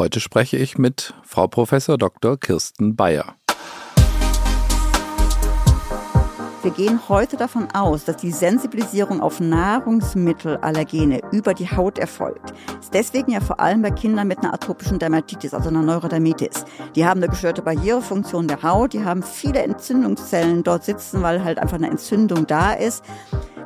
Heute spreche ich mit Frau Professor Dr. Kirsten Bayer. Wir gehen heute davon aus, dass die Sensibilisierung auf Nahrungsmittelallergene über die Haut erfolgt. Ist deswegen ja vor allem bei Kindern mit einer atopischen Dermatitis, also einer Neurodermitis. Die haben eine gestörte Barrierefunktion der Haut, die haben viele Entzündungszellen dort sitzen, weil halt einfach eine Entzündung da ist.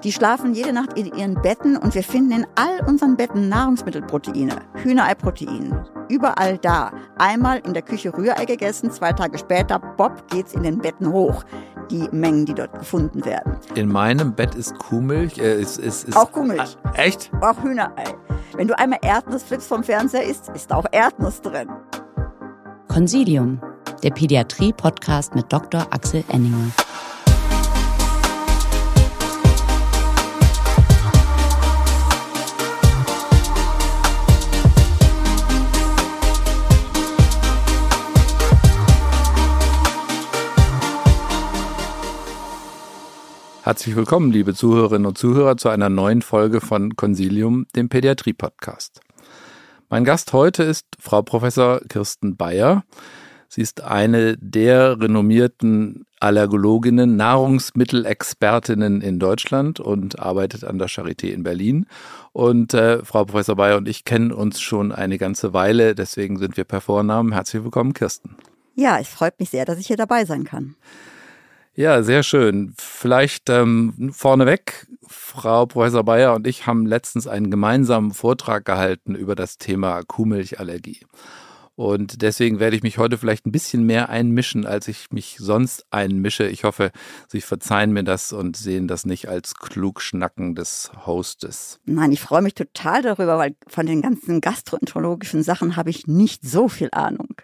Die schlafen jede Nacht in ihren Betten und wir finden in all unseren Betten Nahrungsmittelproteine, Hühnereiprotein, überall da. Einmal in der Küche Rührei gegessen, zwei Tage später, bob, geht's in den Betten hoch die Mengen, die dort gefunden werden. In meinem Bett ist Kuhmilch. Äh, ist, ist, ist, auch Kuhmilch. Ah, echt? Auch Hühnerei. Wenn du einmal Erdnussflips vom Fernseher isst, ist da auch Erdnuss drin. Consilium, der Pädiatrie-Podcast mit Dr. Axel Enninger. Herzlich willkommen, liebe Zuhörerinnen und Zuhörer, zu einer neuen Folge von Consilium, dem Pädiatrie-Podcast. Mein Gast heute ist Frau Professor Kirsten Bayer. Sie ist eine der renommierten Allergologinnen, Nahrungsmittelexpertinnen in Deutschland und arbeitet an der Charité in Berlin. Und äh, Frau Professor Bayer und ich kennen uns schon eine ganze Weile, deswegen sind wir per Vornamen. Herzlich willkommen, Kirsten. Ja, es freut mich sehr, dass ich hier dabei sein kann. Ja, sehr schön. Vielleicht ähm, vorneweg, Frau Professor Bayer und ich haben letztens einen gemeinsamen Vortrag gehalten über das Thema Kuhmilchallergie. Und deswegen werde ich mich heute vielleicht ein bisschen mehr einmischen, als ich mich sonst einmische. Ich hoffe, Sie verzeihen mir das und sehen das nicht als Klugschnacken des Hostes. Nein, ich freue mich total darüber, weil von den ganzen gastroenterologischen Sachen habe ich nicht so viel Ahnung.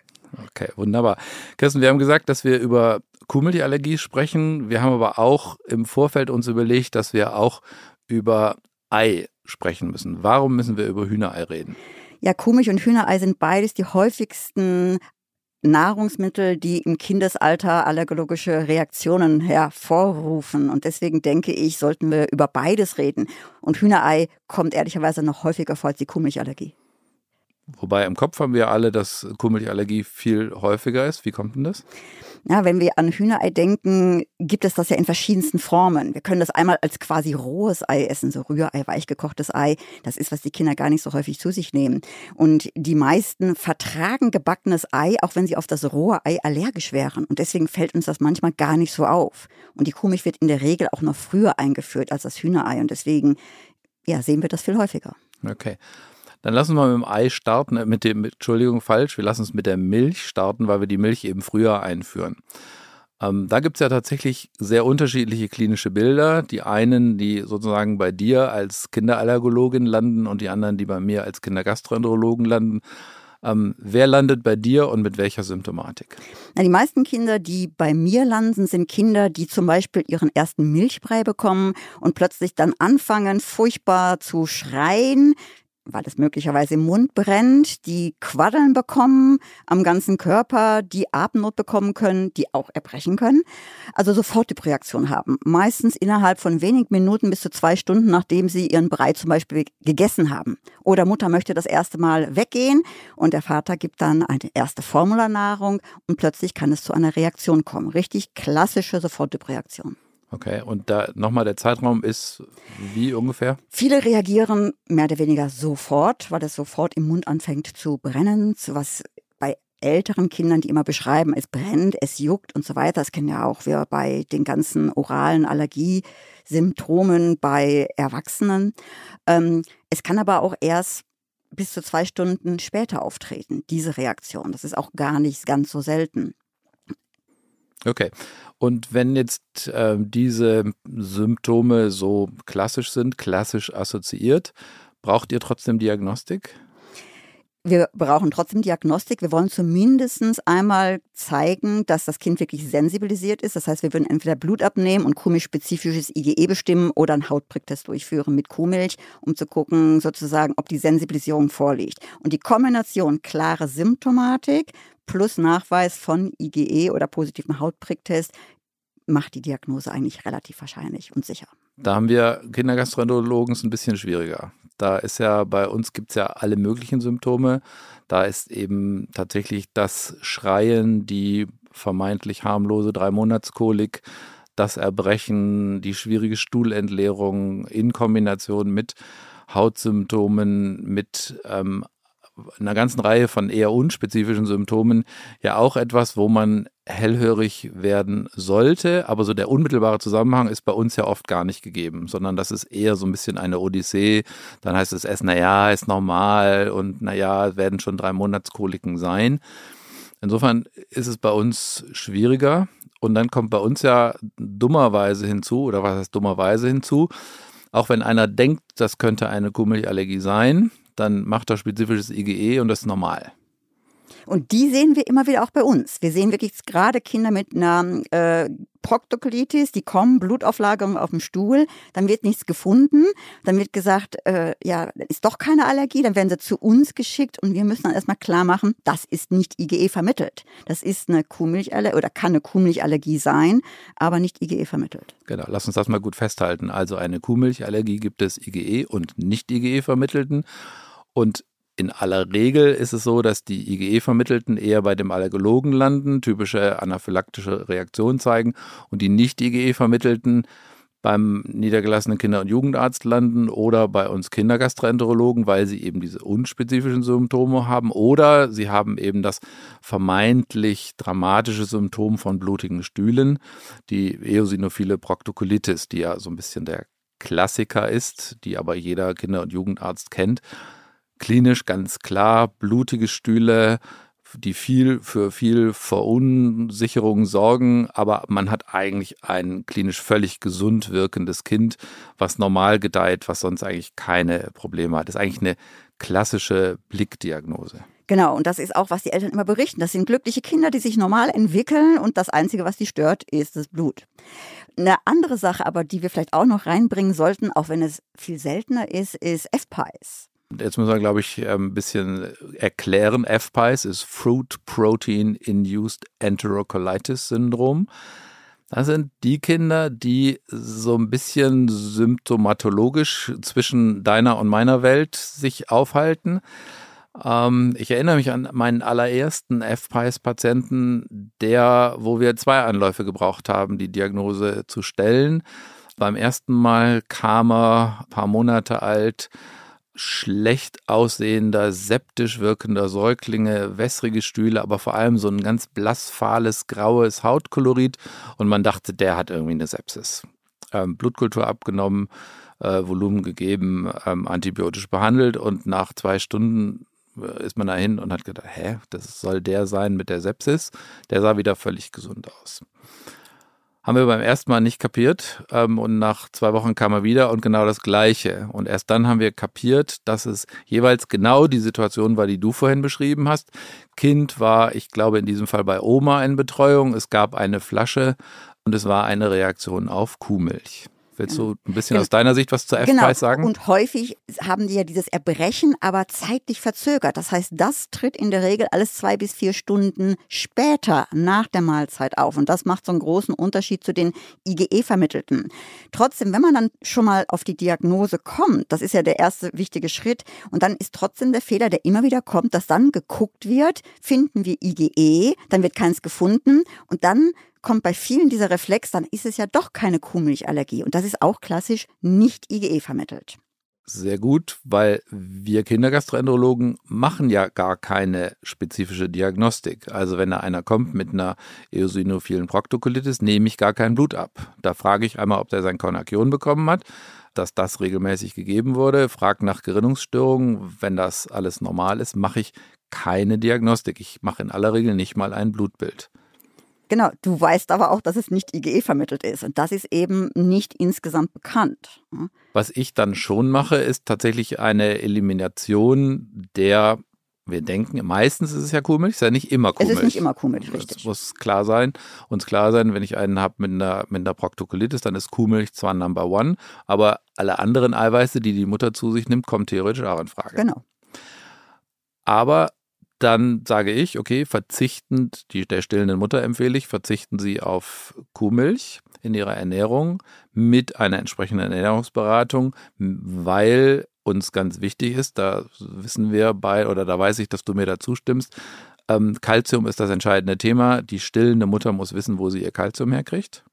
Okay, wunderbar. Kirsten, wir haben gesagt, dass wir über Kuhmilchallergie sprechen. Wir haben aber auch im Vorfeld uns überlegt, dass wir auch über Ei sprechen müssen. Warum müssen wir über Hühnerei reden? Ja, Kuhmilch und Hühnerei sind beides die häufigsten Nahrungsmittel, die im Kindesalter allergologische Reaktionen hervorrufen. Und deswegen denke ich, sollten wir über beides reden. Und Hühnerei kommt ehrlicherweise noch häufiger vor als die Kuhmilchallergie. Wobei im Kopf haben wir alle, dass Kuhmilchallergie viel häufiger ist. Wie kommt denn das? Ja, wenn wir an Hühnerei denken, gibt es das ja in verschiedensten Formen. Wir können das einmal als quasi rohes Ei essen, so Rührei, weichgekochtes Ei. Das ist, was die Kinder gar nicht so häufig zu sich nehmen. Und die meisten vertragen gebackenes Ei, auch wenn sie auf das rohe Ei allergisch wären. Und deswegen fällt uns das manchmal gar nicht so auf. Und die Kuhmilch wird in der Regel auch noch früher eingeführt als das Hühnerei. Und deswegen, ja, sehen wir das viel häufiger. Okay. Dann lassen wir mit dem Ei starten, äh, mit dem, Entschuldigung, falsch, wir lassen es mit der Milch starten, weil wir die Milch eben früher einführen. Ähm, da gibt es ja tatsächlich sehr unterschiedliche klinische Bilder. Die einen, die sozusagen bei dir als Kinderallergologin landen und die anderen, die bei mir als Kindergastroenterologen landen. Ähm, wer landet bei dir und mit welcher Symptomatik? Die meisten Kinder, die bei mir landen, sind Kinder, die zum Beispiel ihren ersten Milchbrei bekommen und plötzlich dann anfangen, furchtbar zu schreien, weil es möglicherweise im Mund brennt, die Quaddeln bekommen am ganzen Körper, die Atemnot bekommen können, die auch erbrechen können. Also sofort die Reaktion haben. Meistens innerhalb von wenigen Minuten bis zu zwei Stunden, nachdem sie ihren Brei zum Beispiel gegessen haben. Oder Mutter möchte das erste Mal weggehen und der Vater gibt dann eine erste Formularnahrung und plötzlich kann es zu einer Reaktion kommen. Richtig klassische Sofortreaktion. Okay, und da nochmal der Zeitraum ist wie ungefähr? Viele reagieren mehr oder weniger sofort, weil es sofort im Mund anfängt zu brennen, was bei älteren Kindern, die immer beschreiben, es brennt, es juckt und so weiter. Das kennen ja auch wir bei den ganzen oralen Allergiesymptomen bei Erwachsenen. Ähm, es kann aber auch erst bis zu zwei Stunden später auftreten, diese Reaktion. Das ist auch gar nicht ganz so selten. Okay. Und wenn jetzt äh, diese Symptome so klassisch sind, klassisch assoziiert, braucht ihr trotzdem Diagnostik? Wir brauchen trotzdem Diagnostik. Wir wollen zumindest einmal zeigen, dass das Kind wirklich sensibilisiert ist. Das heißt, wir würden entweder Blut abnehmen und kuhmilchspezifisches IgE bestimmen oder einen Hautpricktest durchführen mit Kuhmilch, um zu gucken, sozusagen, ob die Sensibilisierung vorliegt. Und die Kombination klare Symptomatik plus Nachweis von IgE oder positivem Hautpricktest macht die Diagnose eigentlich relativ wahrscheinlich und sicher. Da haben wir Kindergastroenterologen es ein bisschen schwieriger. Da ist ja bei uns gibt es ja alle möglichen Symptome. Da ist eben tatsächlich das Schreien, die vermeintlich harmlose Dreimonatskolik, das Erbrechen, die schwierige Stuhlentleerung in Kombination mit Hautsymptomen, mit ähm, einer ganzen Reihe von eher unspezifischen Symptomen ja auch etwas, wo man hellhörig werden sollte. Aber so der unmittelbare Zusammenhang ist bei uns ja oft gar nicht gegeben, sondern das ist eher so ein bisschen eine Odyssee. Dann heißt es erst, naja, ist normal und naja, werden schon drei Monatskoliken sein. Insofern ist es bei uns schwieriger. Und dann kommt bei uns ja dummerweise hinzu, oder was heißt dummerweise hinzu, auch wenn einer denkt, das könnte eine Kuhmilchallergie sein, dann macht er spezifisches IgE und das ist normal. Und die sehen wir immer wieder auch bei uns. Wir sehen wirklich gerade Kinder mit einer äh, Proktokolitis, die kommen, Blutauflagerung auf dem Stuhl, dann wird nichts gefunden, dann wird gesagt, äh, ja, ist doch keine Allergie, dann werden sie zu uns geschickt und wir müssen dann erstmal klar machen, das ist nicht IgE vermittelt. Das ist eine Kuhmilchallergie oder kann eine Kuhmilchallergie sein, aber nicht IgE vermittelt. Genau, lass uns das mal gut festhalten. Also eine Kuhmilchallergie gibt es IgE und nicht IgE vermittelten. Und in aller Regel ist es so, dass die IgE-Vermittelten eher bei dem Allergologen landen, typische anaphylaktische Reaktionen zeigen und die nicht IgE-Vermittelten beim niedergelassenen Kinder- und Jugendarzt landen oder bei uns Kindergastroenterologen, weil sie eben diese unspezifischen Symptome haben oder sie haben eben das vermeintlich dramatische Symptom von blutigen Stühlen, die eosinophile Proktokolitis, die ja so ein bisschen der Klassiker ist, die aber jeder Kinder- und Jugendarzt kennt klinisch ganz klar blutige Stühle, die viel für viel Verunsicherung sorgen, aber man hat eigentlich ein klinisch völlig gesund wirkendes Kind, was normal gedeiht, was sonst eigentlich keine Probleme hat. Das ist eigentlich eine klassische Blickdiagnose. Genau, und das ist auch, was die Eltern immer berichten. Das sind glückliche Kinder, die sich normal entwickeln und das Einzige, was die stört, ist das Blut. Eine andere Sache aber, die wir vielleicht auch noch reinbringen sollten, auch wenn es viel seltener ist, ist FPIs. Jetzt müssen wir, glaube ich, ein bisschen erklären. FPIS ist Fruit Protein Induced Enterocolitis Syndrom. Das sind die Kinder, die so ein bisschen symptomatologisch zwischen deiner und meiner Welt sich aufhalten. Ähm, ich erinnere mich an meinen allerersten FPIS-Patienten, der, wo wir zwei Anläufe gebraucht haben, die Diagnose zu stellen. Beim ersten Mal kam er ein paar Monate alt, schlecht aussehender, septisch wirkender Säuglinge, wässrige Stühle, aber vor allem so ein ganz blassfahles, graues Hautkolorit. Und man dachte, der hat irgendwie eine Sepsis. Ähm, Blutkultur abgenommen, äh, Volumen gegeben, ähm, antibiotisch behandelt und nach zwei Stunden äh, ist man dahin und hat gedacht, hä, das soll der sein mit der Sepsis. Der sah wieder völlig gesund aus. Haben wir beim ersten Mal nicht kapiert ähm, und nach zwei Wochen kam er wieder und genau das Gleiche. Und erst dann haben wir kapiert, dass es jeweils genau die Situation war, die du vorhin beschrieben hast. Kind war, ich glaube, in diesem Fall bei Oma in Betreuung. Es gab eine Flasche und es war eine Reaktion auf Kuhmilch. Willst du ein bisschen aus deiner Sicht was zur F-Preis genau. sagen? Und häufig haben die ja dieses Erbrechen, aber zeitlich verzögert. Das heißt, das tritt in der Regel alles zwei bis vier Stunden später nach der Mahlzeit auf. Und das macht so einen großen Unterschied zu den IgE-Vermittelten. Trotzdem, wenn man dann schon mal auf die Diagnose kommt, das ist ja der erste wichtige Schritt, und dann ist trotzdem der Fehler, der immer wieder kommt, dass dann geguckt wird, finden wir IgE, dann wird keins gefunden und dann kommt bei vielen dieser Reflex, dann ist es ja doch keine Kuhmilchallergie. Und das ist auch klassisch nicht IgE vermittelt. Sehr gut, weil wir Kindergastroenterologen machen ja gar keine spezifische Diagnostik. Also wenn da einer kommt mit einer eosinophilen Proktokolitis, nehme ich gar kein Blut ab. Da frage ich einmal, ob der sein Kornakion bekommen hat, dass das regelmäßig gegeben wurde, frage nach Gerinnungsstörungen. Wenn das alles normal ist, mache ich keine Diagnostik. Ich mache in aller Regel nicht mal ein Blutbild. Genau, du weißt aber auch, dass es nicht IgE vermittelt ist. Und das ist eben nicht insgesamt bekannt. Was ich dann schon mache, ist tatsächlich eine Elimination der, wir denken, meistens ist es ja Kuhmilch, ist ja nicht immer Kuhmilch. Es ist nicht immer Kuhmilch, richtig. Das muss klar sein. Uns klar sein, wenn ich einen habe mit einer, mit einer Proktokolitis, dann ist Kuhmilch zwar Number One, aber alle anderen Eiweiße, die die Mutter zu sich nimmt, kommen theoretisch auch in Frage. Genau. Aber dann sage ich, okay, verzichtend, die, der stillenden Mutter empfehle ich, verzichten Sie auf Kuhmilch in Ihrer Ernährung mit einer entsprechenden Ernährungsberatung, weil uns ganz wichtig ist. Da wissen wir bei, oder da weiß ich, dass du mir da zustimmst. Ähm, Calcium ist das entscheidende Thema. Die stillende Mutter muss wissen, wo sie ihr Calcium herkriegt.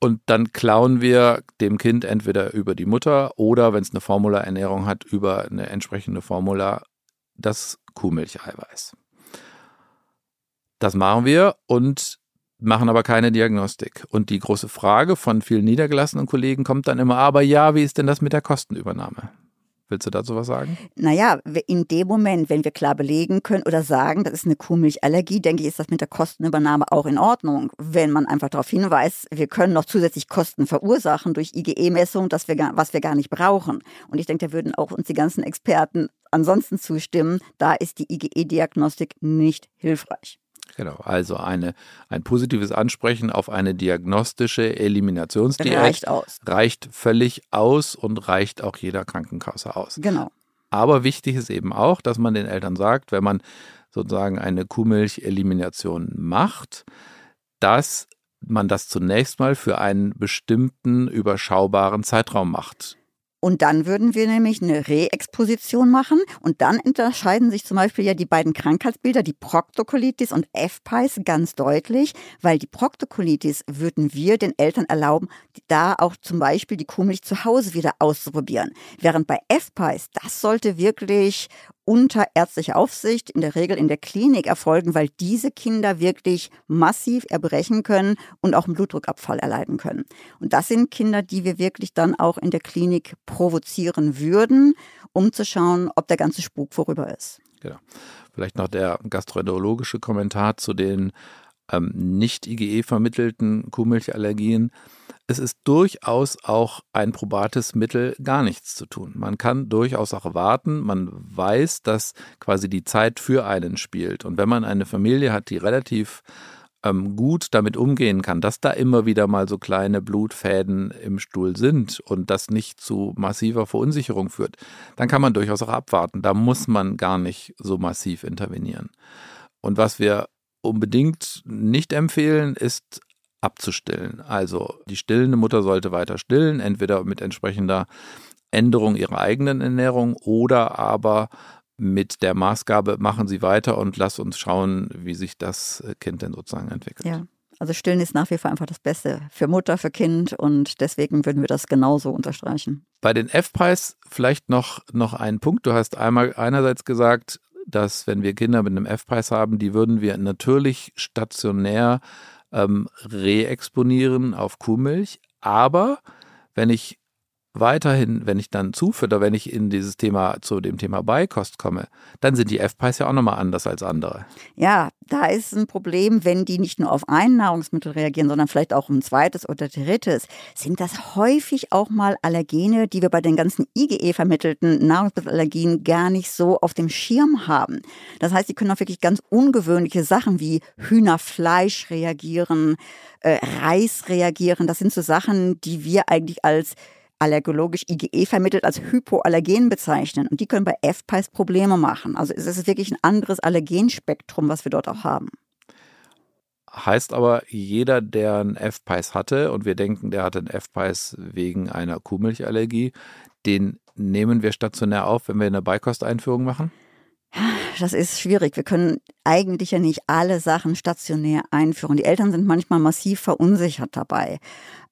Und dann klauen wir dem Kind entweder über die Mutter oder, wenn es eine Formula-Ernährung hat, über eine entsprechende Formula das Kuhmilcheiweiß. Das machen wir und machen aber keine Diagnostik. Und die große Frage von vielen niedergelassenen Kollegen kommt dann immer, aber ja, wie ist denn das mit der Kostenübernahme? Willst du dazu was sagen? Naja, in dem Moment, wenn wir klar belegen können oder sagen, das ist eine Kuhmilchallergie, denke ich, ist das mit der Kostenübernahme auch in Ordnung. Wenn man einfach darauf hinweist, wir können noch zusätzlich Kosten verursachen durch IgE-Messung, was wir gar nicht brauchen. Und ich denke, da würden auch uns die ganzen Experten ansonsten zustimmen. Da ist die IgE-Diagnostik nicht hilfreich. Genau, also eine, ein positives Ansprechen auf eine diagnostische Eliminationsdiät reicht aus. Reicht völlig aus und reicht auch jeder Krankenkasse aus. Genau. Aber wichtig ist eben auch, dass man den Eltern sagt, wenn man sozusagen eine Kuhmilch-Elimination macht, dass man das zunächst mal für einen bestimmten überschaubaren Zeitraum macht. Und dann würden wir nämlich eine Reexposition machen. Und dann unterscheiden sich zum Beispiel ja die beiden Krankheitsbilder, die Proktokolitis und FPIS, ganz deutlich, weil die Proktokolitis würden wir den Eltern erlauben, da auch zum Beispiel die Kuhmilch zu Hause wieder auszuprobieren. Während bei FPIS, das sollte wirklich unter ärztlicher Aufsicht, in der Regel in der Klinik erfolgen, weil diese Kinder wirklich massiv erbrechen können und auch einen Blutdruckabfall erleiden können. Und das sind Kinder, die wir wirklich dann auch in der Klinik provozieren würden, um zu schauen, ob der ganze Spuk vorüber ist. Genau. Vielleicht noch der gastroenterologische Kommentar zu den ähm, nicht IgE vermittelten Kuhmilchallergien es ist durchaus auch ein probates Mittel, gar nichts zu tun. Man kann durchaus auch warten. Man weiß, dass quasi die Zeit für einen spielt. Und wenn man eine Familie hat, die relativ ähm, gut damit umgehen kann, dass da immer wieder mal so kleine Blutfäden im Stuhl sind und das nicht zu massiver Verunsicherung führt, dann kann man durchaus auch abwarten. Da muss man gar nicht so massiv intervenieren. Und was wir unbedingt nicht empfehlen, ist abzustillen. Also die stillende Mutter sollte weiter stillen, entweder mit entsprechender Änderung ihrer eigenen Ernährung oder aber mit der Maßgabe, machen Sie weiter und lass uns schauen, wie sich das Kind denn sozusagen entwickelt. Ja. Also Stillen ist nach wie vor einfach das Beste für Mutter, für Kind und deswegen würden wir das genauso unterstreichen. Bei den F-Preis vielleicht noch, noch ein Punkt. Du hast einmal einerseits gesagt, dass wenn wir Kinder mit einem F-Preis haben, die würden wir natürlich stationär ähm, reexponieren auf Kuhmilch. Aber wenn ich weiterhin, wenn ich dann zufütter, wenn ich in dieses Thema zu dem Thema Beikost komme, dann sind die F-Pies ja auch nochmal anders als andere. Ja, da ist ein Problem, wenn die nicht nur auf ein Nahrungsmittel reagieren, sondern vielleicht auch ein zweites oder drittes, sind das häufig auch mal Allergene, die wir bei den ganzen IgE vermittelten Nahrungsmittelallergien gar nicht so auf dem Schirm haben. Das heißt, die können auf wirklich ganz ungewöhnliche Sachen wie Hühnerfleisch reagieren, äh, Reis reagieren. Das sind so Sachen, die wir eigentlich als allergologisch IgE vermittelt als Hypoallergen bezeichnen. Und die können bei FPIs Probleme machen. Also es ist wirklich ein anderes Allergenspektrum, was wir dort auch haben. Heißt aber, jeder, der ein FPIs hatte und wir denken, der hatte ein FPIs wegen einer Kuhmilchallergie, den nehmen wir stationär auf, wenn wir eine Beikosteinführung machen? Das ist schwierig. Wir können eigentlich ja nicht alle Sachen stationär einführen. Die Eltern sind manchmal massiv verunsichert dabei.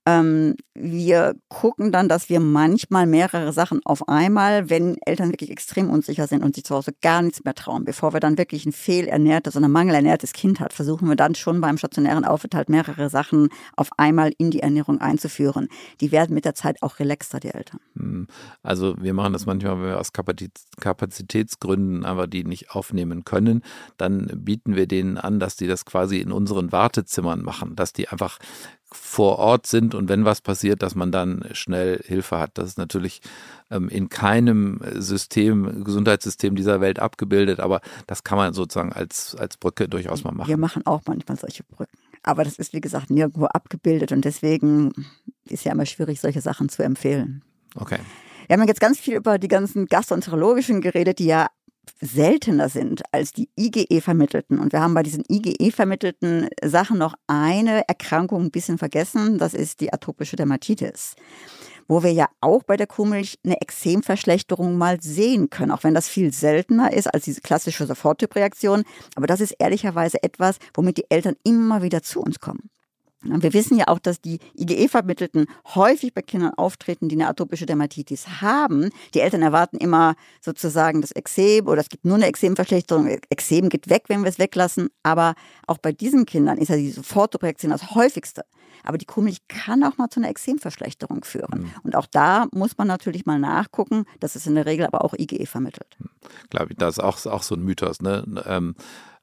Ähm, wir gucken dann, dass wir manchmal mehrere Sachen auf einmal, wenn Eltern wirklich extrem unsicher sind und sich zu Hause gar nichts mehr trauen, bevor wir dann wirklich ein fehlernährtes oder mangelernährtes Kind hat, versuchen wir dann schon beim stationären Aufenthalt mehrere Sachen auf einmal in die Ernährung einzuführen. Die werden mit der Zeit auch relaxter, die Eltern. Hm. Also wir machen das manchmal, wenn wir aus Kapazitätsgründen aber die nicht aufnehmen können, dann bieten wir denen an, dass die das quasi in unseren Wartezimmern machen, dass die einfach vor Ort sind und wenn was passiert, dass man dann schnell Hilfe hat. Das ist natürlich ähm, in keinem System, Gesundheitssystem dieser Welt abgebildet, aber das kann man sozusagen als, als Brücke durchaus mal machen. Wir machen auch manchmal solche Brücken. Aber das ist, wie gesagt, nirgendwo abgebildet und deswegen ist ja immer schwierig, solche Sachen zu empfehlen. Okay. Wir haben jetzt ganz viel über die ganzen gastroenterologischen geredet, die ja seltener sind als die IgE-vermittelten. Und wir haben bei diesen IgE-vermittelten Sachen noch eine Erkrankung ein bisschen vergessen. Das ist die atopische Dermatitis. wo wir ja auch bei der Kuhmilch eine Exemverschlechterung mal sehen können, auch wenn das viel seltener ist als diese klassische Soforttypreaktion. Aber das ist ehrlicherweise etwas, womit die Eltern immer wieder zu uns kommen. Wir wissen ja auch, dass die IgE-Vermittelten häufig bei Kindern auftreten, die eine atopische Dermatitis haben. Die Eltern erwarten immer sozusagen das Exem oder es gibt nur eine Exemverschlechterung. Exem geht weg, wenn wir es weglassen. Aber auch bei diesen Kindern ist ja die Sofortreaktion das häufigste. Aber die Kuhmilch kann auch mal zu einer Exemverschlechterung führen. Mhm. Und auch da muss man natürlich mal nachgucken. Das ist in der Regel aber auch IgE vermittelt. Glaube ich, das ist auch, auch so ein Mythos. Ne? Ähm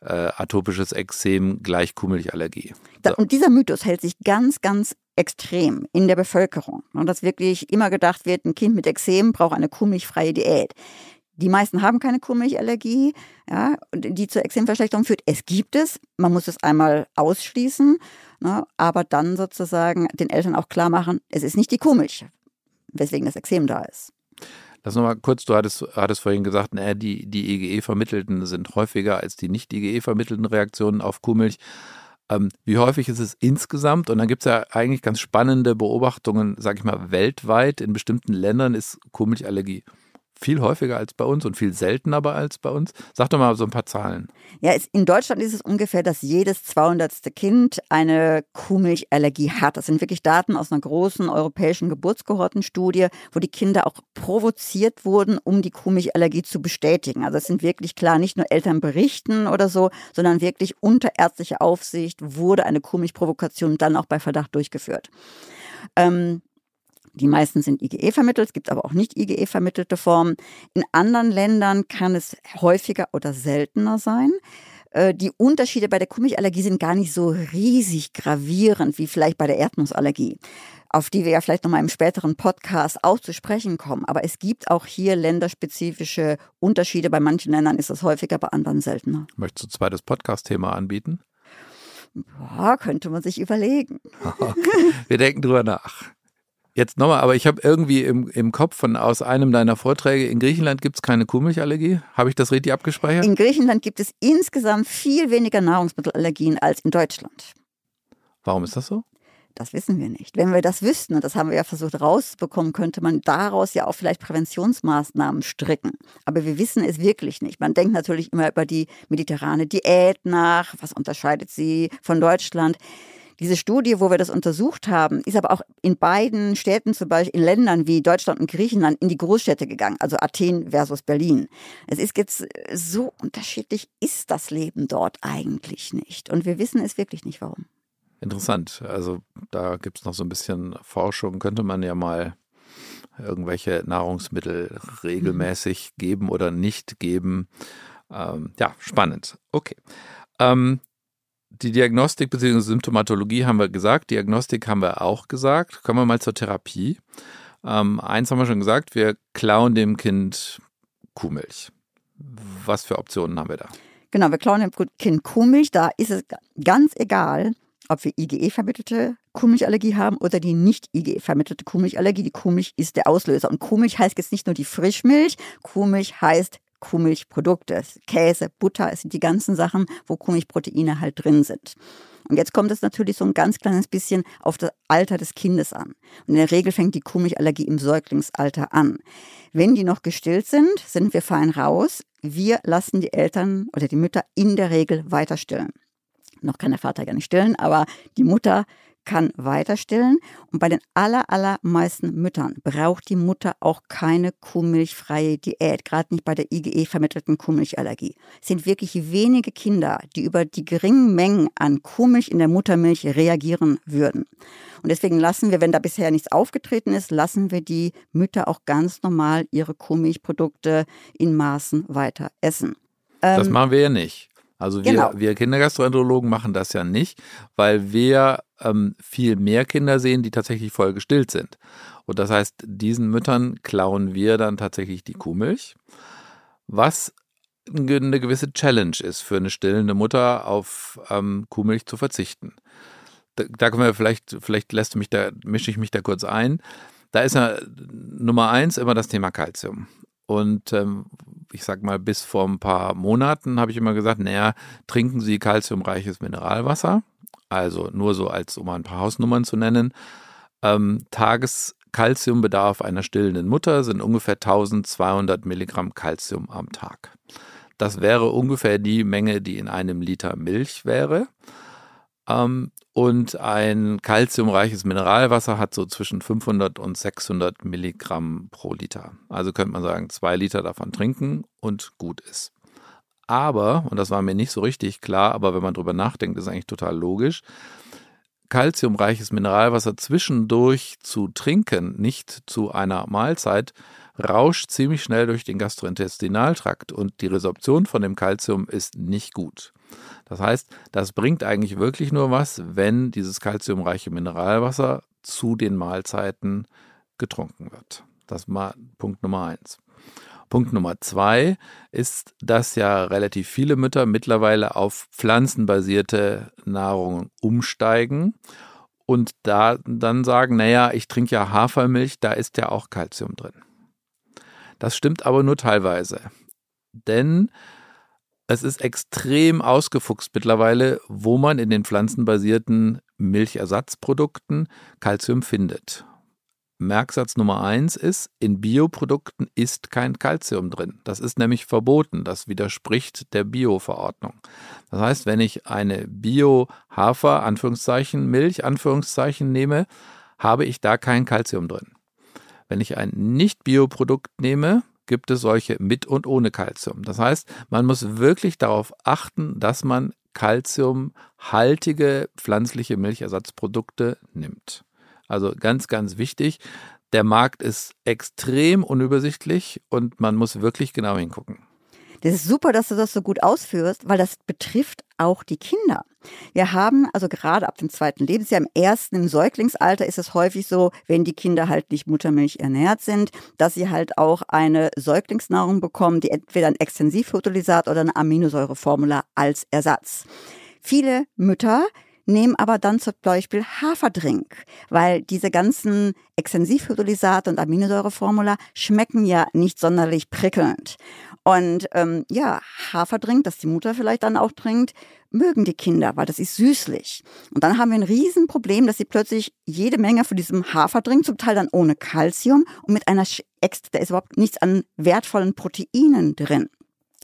äh, atopisches Exem gleich Kuhmilchallergie. So. Und dieser Mythos hält sich ganz, ganz extrem in der Bevölkerung. Und dass wirklich immer gedacht wird, ein Kind mit Exem braucht eine kuhmilchfreie Diät. Die meisten haben keine Kuhmilchallergie, ja, die zur Exemverschlechterung führt. Es gibt es, man muss es einmal ausschließen, ne, aber dann sozusagen den Eltern auch klar machen, es ist nicht die Kuhmilch, weswegen das Exem da ist. Lass nochmal kurz, du hattest, hattest vorhin gesagt, na, die, die IgE-Vermittelten sind häufiger als die nicht IgE-vermittelten Reaktionen auf Kuhmilch. Ähm, wie häufig ist es insgesamt? Und dann gibt es ja eigentlich ganz spannende Beobachtungen, sag ich mal, weltweit. In bestimmten Ländern ist Kuhmilchallergie viel häufiger als bei uns und viel seltener als bei uns. Sag doch mal so ein paar Zahlen. Ja, in Deutschland ist es ungefähr, dass jedes 200. Kind eine Kuhmilchallergie hat. Das sind wirklich Daten aus einer großen europäischen Geburtsgehortenstudie, wo die Kinder auch provoziert wurden, um die Kuhmilchallergie zu bestätigen. Also es sind wirklich klar nicht nur Eltern berichten oder so, sondern wirklich unter ärztlicher Aufsicht wurde eine Kuhmilchprovokation dann auch bei Verdacht durchgeführt. Ähm, die meisten sind IgE vermittelt, es gibt aber auch nicht IgE vermittelte Formen. In anderen Ländern kann es häufiger oder seltener sein. Äh, die Unterschiede bei der Kuhmilchallergie sind gar nicht so riesig gravierend wie vielleicht bei der Erdnussallergie, auf die wir ja vielleicht nochmal im späteren Podcast auch zu sprechen kommen. Aber es gibt auch hier länderspezifische Unterschiede. Bei manchen Ländern ist es häufiger, bei anderen seltener. Möchtest du zweites Podcast-Thema anbieten? Ja, könnte man sich überlegen. wir denken drüber nach. Jetzt nochmal, aber ich habe irgendwie im, im Kopf von aus einem deiner Vorträge, in Griechenland gibt es keine Kuhmilchallergie. Habe ich das richtig abgespeichert? In Griechenland gibt es insgesamt viel weniger Nahrungsmittelallergien als in Deutschland. Warum ist das so? Das wissen wir nicht. Wenn wir das wüssten, und das haben wir ja versucht rauszubekommen, könnte man daraus ja auch vielleicht Präventionsmaßnahmen stricken. Aber wir wissen es wirklich nicht. Man denkt natürlich immer über die mediterrane Diät nach. Was unterscheidet sie von Deutschland? Diese Studie, wo wir das untersucht haben, ist aber auch in beiden Städten, zum Beispiel in Ländern wie Deutschland und Griechenland, in die Großstädte gegangen, also Athen versus Berlin. Es ist jetzt so unterschiedlich, ist das Leben dort eigentlich nicht. Und wir wissen es wirklich nicht, warum. Interessant. Also da gibt es noch so ein bisschen Forschung. Könnte man ja mal irgendwelche Nahrungsmittel regelmäßig geben oder nicht geben. Ähm, ja, spannend. Okay. Ähm, die Diagnostik bzw. Symptomatologie haben wir gesagt, Diagnostik haben wir auch gesagt. Kommen wir mal zur Therapie. Ähm, eins haben wir schon gesagt, wir klauen dem Kind Kuhmilch. Was für Optionen haben wir da? Genau, wir klauen dem Kind Kuhmilch. Da ist es ganz egal, ob wir IgE-vermittelte Kuhmilchallergie haben oder die nicht IgE-vermittelte Kuhmilchallergie. Die Kuhmilch ist der Auslöser. Und Kuhmilch heißt jetzt nicht nur die Frischmilch, Kuhmilch heißt Kuhmilchprodukte. Käse, Butter, es sind die ganzen Sachen, wo Kuhmilchproteine halt drin sind. Und jetzt kommt es natürlich so ein ganz kleines bisschen auf das Alter des Kindes an. Und in der Regel fängt die Kuhmilchallergie im Säuglingsalter an. Wenn die noch gestillt sind, sind wir fein raus. Wir lassen die Eltern oder die Mütter in der Regel weiter stillen. Noch kann der Vater gar nicht stillen, aber die Mutter kann weiter stillen. Und bei den aller, allermeisten Müttern braucht die Mutter auch keine kuhmilchfreie Diät, gerade nicht bei der IgE-vermittelten Kuhmilchallergie. Es sind wirklich wenige Kinder, die über die geringen Mengen an Kuhmilch in der Muttermilch reagieren würden. Und deswegen lassen wir, wenn da bisher nichts aufgetreten ist, lassen wir die Mütter auch ganz normal ihre Kuhmilchprodukte in Maßen weiter essen. Das ähm, machen wir ja nicht. Also wir, genau. wir Kindergastroenterologen machen das ja nicht, weil wir ähm, viel mehr Kinder sehen, die tatsächlich voll gestillt sind. Und das heißt, diesen Müttern klauen wir dann tatsächlich die Kuhmilch, was eine gewisse Challenge ist für eine stillende Mutter, auf ähm, Kuhmilch zu verzichten. Da, da können wir vielleicht, vielleicht lässt mich da, mische ich mich da kurz ein. Da ist ja Nummer eins immer das Thema Kalzium. Und ähm, ich sag mal, bis vor ein paar Monaten habe ich immer gesagt, naja, trinken Sie kalziumreiches Mineralwasser. Also nur so als, um ein paar Hausnummern zu nennen. Ähm, Tages Kalziumbedarf einer stillenden Mutter sind ungefähr 1200 Milligramm Kalzium am Tag. Das wäre ungefähr die Menge, die in einem Liter Milch wäre. Ähm, und ein kalziumreiches Mineralwasser hat so zwischen 500 und 600 Milligramm pro Liter. Also könnte man sagen, zwei Liter davon trinken und gut ist. Aber, und das war mir nicht so richtig klar, aber wenn man drüber nachdenkt, ist eigentlich total logisch, kalziumreiches Mineralwasser zwischendurch zu trinken, nicht zu einer Mahlzeit, rauscht ziemlich schnell durch den Gastrointestinaltrakt und die Resorption von dem Kalzium ist nicht gut. Das heißt, das bringt eigentlich wirklich nur was, wenn dieses kalziumreiche Mineralwasser zu den Mahlzeiten getrunken wird. Das war Punkt Nummer eins. Punkt Nummer zwei ist, dass ja relativ viele Mütter mittlerweile auf pflanzenbasierte Nahrung umsteigen und da dann sagen, naja, ich trinke ja Hafermilch, da ist ja auch Kalzium drin. Das stimmt aber nur teilweise. Denn es ist extrem ausgefuchst mittlerweile, wo man in den pflanzenbasierten Milchersatzprodukten Kalzium findet. Merksatz Nummer eins ist, in Bioprodukten ist kein Kalzium drin. Das ist nämlich verboten. Das widerspricht der Bio-Verordnung. Das heißt, wenn ich eine Bio-Hafer, Anführungszeichen, Milch, Anführungszeichen nehme, habe ich da kein Kalzium drin. Wenn ich ein Nicht-Bio-Produkt nehme, gibt es solche mit und ohne Kalzium. Das heißt, man muss wirklich darauf achten, dass man kalziumhaltige pflanzliche Milchersatzprodukte nimmt. Also ganz, ganz wichtig. Der Markt ist extrem unübersichtlich und man muss wirklich genau hingucken. Das ist super, dass du das so gut ausführst, weil das betrifft auch die Kinder. Wir haben also gerade ab dem zweiten Lebensjahr, im ersten, im Säuglingsalter ist es häufig so, wenn die Kinder halt nicht Muttermilch ernährt sind, dass sie halt auch eine Säuglingsnahrung bekommen, die entweder ein Extensivfertilisat oder eine Aminosäureformula als Ersatz. Viele Mütter nehmen aber dann zum Beispiel Haferdrink, weil diese ganzen Extensivhydrolysate und Aminosäureformula schmecken ja nicht sonderlich prickelnd. Und ähm, ja, Haferdrink, das die Mutter vielleicht dann auch trinkt, mögen die Kinder, weil das ist süßlich. Und dann haben wir ein Riesenproblem, dass sie plötzlich jede Menge von diesem Haferdrink, zum Teil dann ohne Kalzium und mit einer Ext, da ist überhaupt nichts an wertvollen Proteinen drin.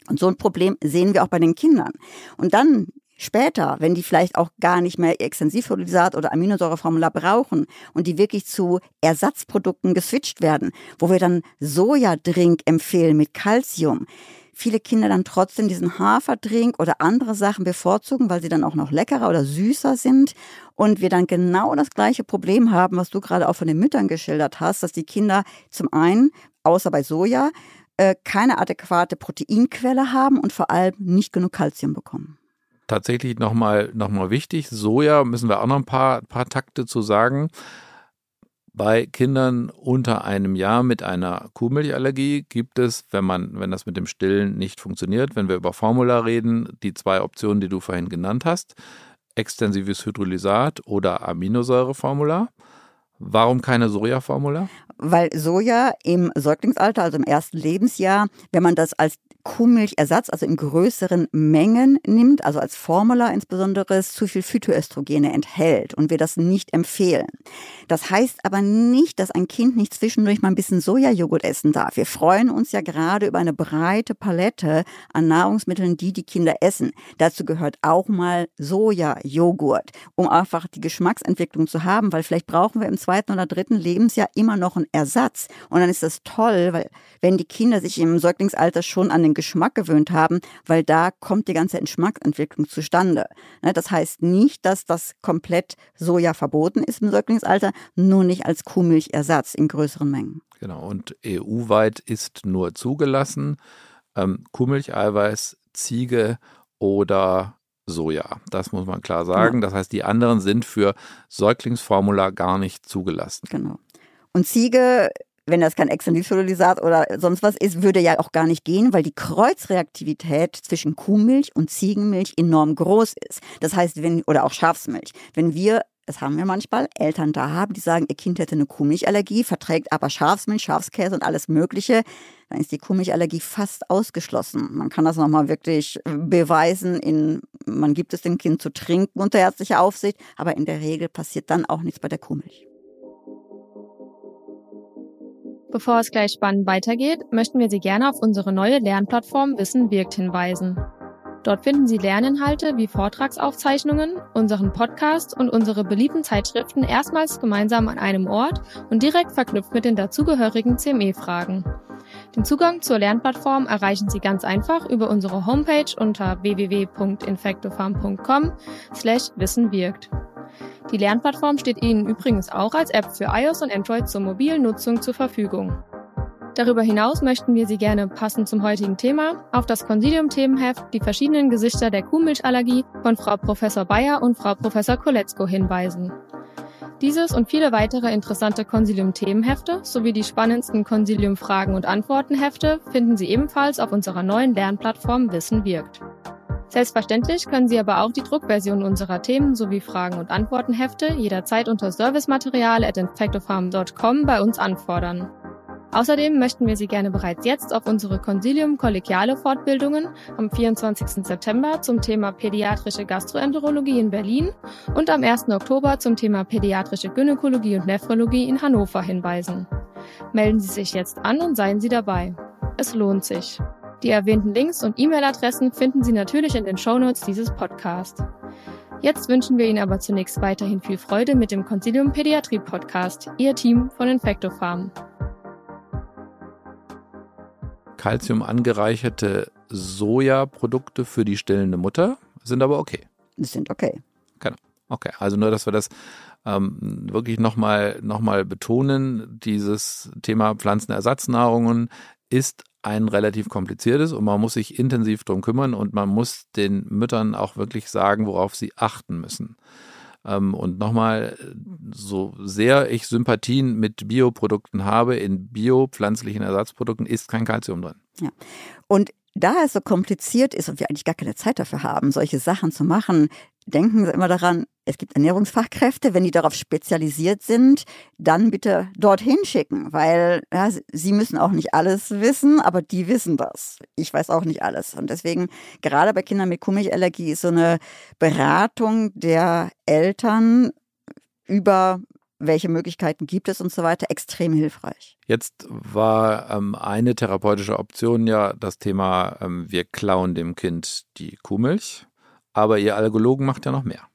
Und so ein Problem sehen wir auch bei den Kindern. Und dann später, wenn die vielleicht auch gar nicht mehr Extensivhydrolysat oder Aminosäureformular brauchen und die wirklich zu Ersatzprodukten geswitcht werden, wo wir dann Sojadrink empfehlen mit Calcium, viele Kinder dann trotzdem diesen Haferdrink oder andere Sachen bevorzugen, weil sie dann auch noch leckerer oder süßer sind. Und wir dann genau das gleiche Problem haben, was du gerade auch von den Müttern geschildert hast, dass die Kinder zum einen, außer bei Soja, äh, keine adäquate Proteinquelle haben und vor allem nicht genug Kalzium bekommen tatsächlich nochmal noch mal wichtig. Soja müssen wir auch noch ein paar, paar Takte zu sagen. Bei Kindern unter einem Jahr mit einer Kuhmilchallergie gibt es, wenn man, wenn das mit dem Stillen nicht funktioniert, wenn wir über Formula reden, die zwei Optionen, die du vorhin genannt hast. Extensives Hydrolysat oder Aminosäureformula. Warum keine Sojaformula? Weil Soja im Säuglingsalter, also im ersten Lebensjahr, wenn man das als Kuhmilchersatz, also in größeren Mengen nimmt, also als Formula insbesondere, zu viel Phytoöstrogene enthält und wir das nicht empfehlen. Das heißt aber nicht, dass ein Kind nicht zwischendurch mal ein bisschen Sojajoghurt essen darf. Wir freuen uns ja gerade über eine breite Palette an Nahrungsmitteln, die die Kinder essen. Dazu gehört auch mal Sojajoghurt, um einfach die Geschmacksentwicklung zu haben, weil vielleicht brauchen wir im zweiten oder dritten Lebensjahr immer noch einen Ersatz. Und dann ist das toll, weil wenn die Kinder sich im Säuglingsalter schon an den Geschmack gewöhnt haben, weil da kommt die ganze Geschmacksentwicklung zustande. Ne, das heißt nicht, dass das komplett Soja verboten ist im Säuglingsalter, nur nicht als Kuhmilchersatz in größeren Mengen. Genau, und EU-weit ist nur zugelassen ähm, Kuhmilcheiweiß, Ziege oder Soja. Das muss man klar sagen. Genau. Das heißt, die anderen sind für Säuglingsformula gar nicht zugelassen. Genau. Und Ziege wenn das kein Extensivhydrolysat oder sonst was ist, würde ja auch gar nicht gehen, weil die Kreuzreaktivität zwischen Kuhmilch und Ziegenmilch enorm groß ist. Das heißt, wenn, oder auch Schafsmilch. Wenn wir das haben wir manchmal, Eltern da haben, die sagen, ihr Kind hätte eine Kuhmilchallergie, verträgt aber Schafsmilch, Schafskäse und alles Mögliche, dann ist die Kuhmilchallergie fast ausgeschlossen. Man kann das nochmal wirklich beweisen, in, man gibt es dem Kind zu trinken unter ärztlicher Aufsicht, aber in der Regel passiert dann auch nichts bei der Kuhmilch. Bevor es gleich spannend weitergeht, möchten wir Sie gerne auf unsere neue Lernplattform Wissen wirkt hinweisen. Dort finden Sie Lerninhalte wie Vortragsaufzeichnungen, unseren Podcast und unsere beliebten Zeitschriften erstmals gemeinsam an einem Ort und direkt verknüpft mit den dazugehörigen CME-Fragen. Den Zugang zur Lernplattform erreichen Sie ganz einfach über unsere Homepage unter www.infectofarm.com slash Wissen wirkt. Die Lernplattform steht Ihnen übrigens auch als App für iOS und Android zur mobilen Nutzung zur Verfügung. Darüber hinaus möchten wir Sie gerne passend zum heutigen Thema auf das Consilium-Themenheft Die verschiedenen Gesichter der Kuhmilchallergie von Frau Professor Bayer und Frau Professor Koletzko hinweisen. Dieses und viele weitere interessante Consilium-Themenhefte sowie die spannendsten Consilium-Fragen und Antwortenhefte finden Sie ebenfalls auf unserer neuen Lernplattform Wissen wirkt. Selbstverständlich können Sie aber auch die Druckversion unserer Themen sowie Fragen und Antwortenhefte jederzeit unter servicematerial.infectofarm.com bei uns anfordern. Außerdem möchten wir Sie gerne bereits jetzt auf unsere Consilium kollegiale Fortbildungen am 24. September zum Thema pädiatrische Gastroenterologie in Berlin und am 1. Oktober zum Thema pädiatrische Gynäkologie und Nephrologie in Hannover hinweisen. Melden Sie sich jetzt an und seien Sie dabei. Es lohnt sich. Die erwähnten Links und E-Mail-Adressen finden Sie natürlich in den Shownotes dieses Podcasts. Jetzt wünschen wir Ihnen aber zunächst weiterhin viel Freude mit dem Consilium Pädiatrie Podcast, Ihr Team von Infectofarm. Calcium angereicherte Sojaprodukte für die stillende Mutter sind aber okay. Sind okay. Genau. Okay, also nur, dass wir das ähm, wirklich nochmal noch mal betonen, dieses Thema Pflanzenersatznahrungen ist ein relativ kompliziertes und man muss sich intensiv drum kümmern und man muss den Müttern auch wirklich sagen, worauf sie achten müssen. Ähm, und nochmal, so sehr ich Sympathien mit Bioprodukten habe, in biopflanzlichen Ersatzprodukten ist kein Kalzium drin. Ja. Und da es so kompliziert ist und wir eigentlich gar keine Zeit dafür haben, solche Sachen zu machen, denken Sie immer daran, es gibt Ernährungsfachkräfte, wenn die darauf spezialisiert sind, dann bitte dorthin schicken, weil ja, sie müssen auch nicht alles wissen, aber die wissen das. Ich weiß auch nicht alles. Und deswegen, gerade bei Kindern mit Kuhmilchallergie ist so eine Beratung der Eltern über welche Möglichkeiten gibt es und so weiter, extrem hilfreich. Jetzt war ähm, eine therapeutische Option ja das Thema, ähm, wir klauen dem Kind die Kuhmilch, aber ihr Allergologen macht ja noch mehr.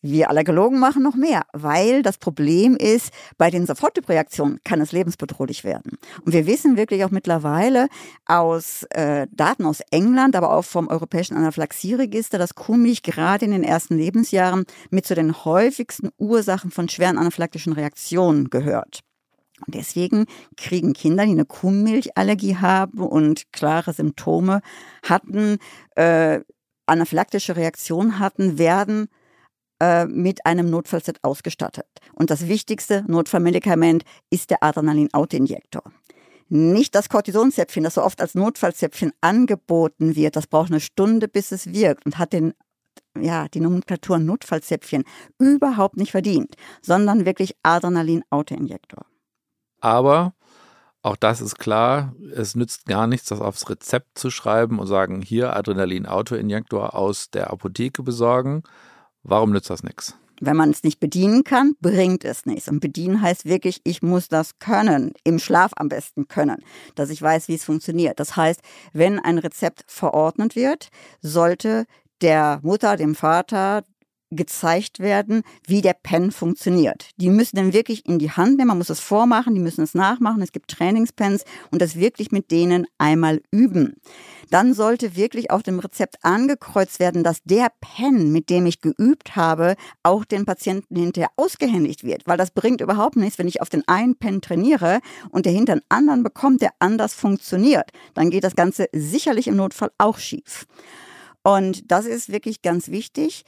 Wir Allergologen machen noch mehr, weil das Problem ist, bei den Soforttypreaktionen kann es lebensbedrohlich werden. Und wir wissen wirklich auch mittlerweile aus äh, Daten aus England, aber auch vom Europäischen Anaphylaxieregister, dass Kuhmilch gerade in den ersten Lebensjahren mit zu den häufigsten Ursachen von schweren anaphylaktischen Reaktionen gehört. Und deswegen kriegen Kinder, die eine Kuhmilchallergie haben und klare Symptome hatten, äh, anaphylaktische Reaktionen hatten, werden äh, mit einem Notfallset ausgestattet. Und das wichtigste Notfallmedikament ist der Adrenalin-Autoinjektor. Nicht das Cortisonzäpfchen, das so oft als Notfallzäpfchen angeboten wird. Das braucht eine Stunde, bis es wirkt und hat den ja, die Nomenklatur Notfallzäpfchen überhaupt nicht verdient, sondern wirklich Adrenalin-Autoinjektor. Aber auch das ist klar, es nützt gar nichts, das aufs Rezept zu schreiben und sagen, hier Adrenalin-Autoinjektor aus der Apotheke besorgen, Warum nützt das nichts? Wenn man es nicht bedienen kann, bringt es nichts. Und bedienen heißt wirklich, ich muss das können, im Schlaf am besten können, dass ich weiß, wie es funktioniert. Das heißt, wenn ein Rezept verordnet wird, sollte der Mutter, dem Vater, gezeigt werden, wie der Pen funktioniert. Die müssen dann wirklich in die Hand nehmen, man muss es vormachen, die müssen es nachmachen, es gibt Trainingspens und das wirklich mit denen einmal üben. Dann sollte wirklich auf dem Rezept angekreuzt werden, dass der Pen, mit dem ich geübt habe, auch den Patienten hinterher ausgehändigt wird, weil das bringt überhaupt nichts, wenn ich auf den einen Pen trainiere und der hinter einen anderen bekommt, der anders funktioniert. Dann geht das Ganze sicherlich im Notfall auch schief. Und das ist wirklich ganz wichtig.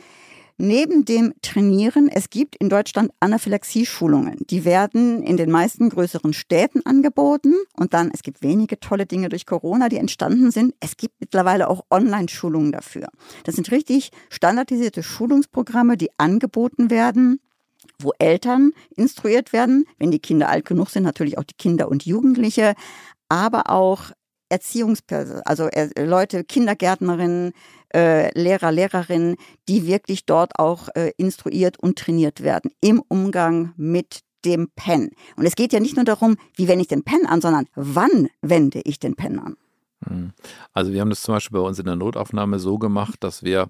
Neben dem Trainieren, es gibt in Deutschland Anaphylaxie-Schulungen. Die werden in den meisten größeren Städten angeboten. Und dann, es gibt wenige tolle Dinge durch Corona, die entstanden sind. Es gibt mittlerweile auch Online-Schulungen dafür. Das sind richtig standardisierte Schulungsprogramme, die angeboten werden wo Eltern instruiert werden, wenn die Kinder alt genug sind, natürlich auch die Kinder und Jugendliche, aber auch Erziehungspersonen, also äh, Leute, Kindergärtnerinnen, äh, Lehrer, Lehrerinnen, die wirklich dort auch äh, instruiert und trainiert werden im Umgang mit dem Pen. Und es geht ja nicht nur darum, wie wende ich den Pen an, sondern wann wende ich den Pen an. Hm. Also wir haben das zum Beispiel bei uns in der Notaufnahme so gemacht, dass wir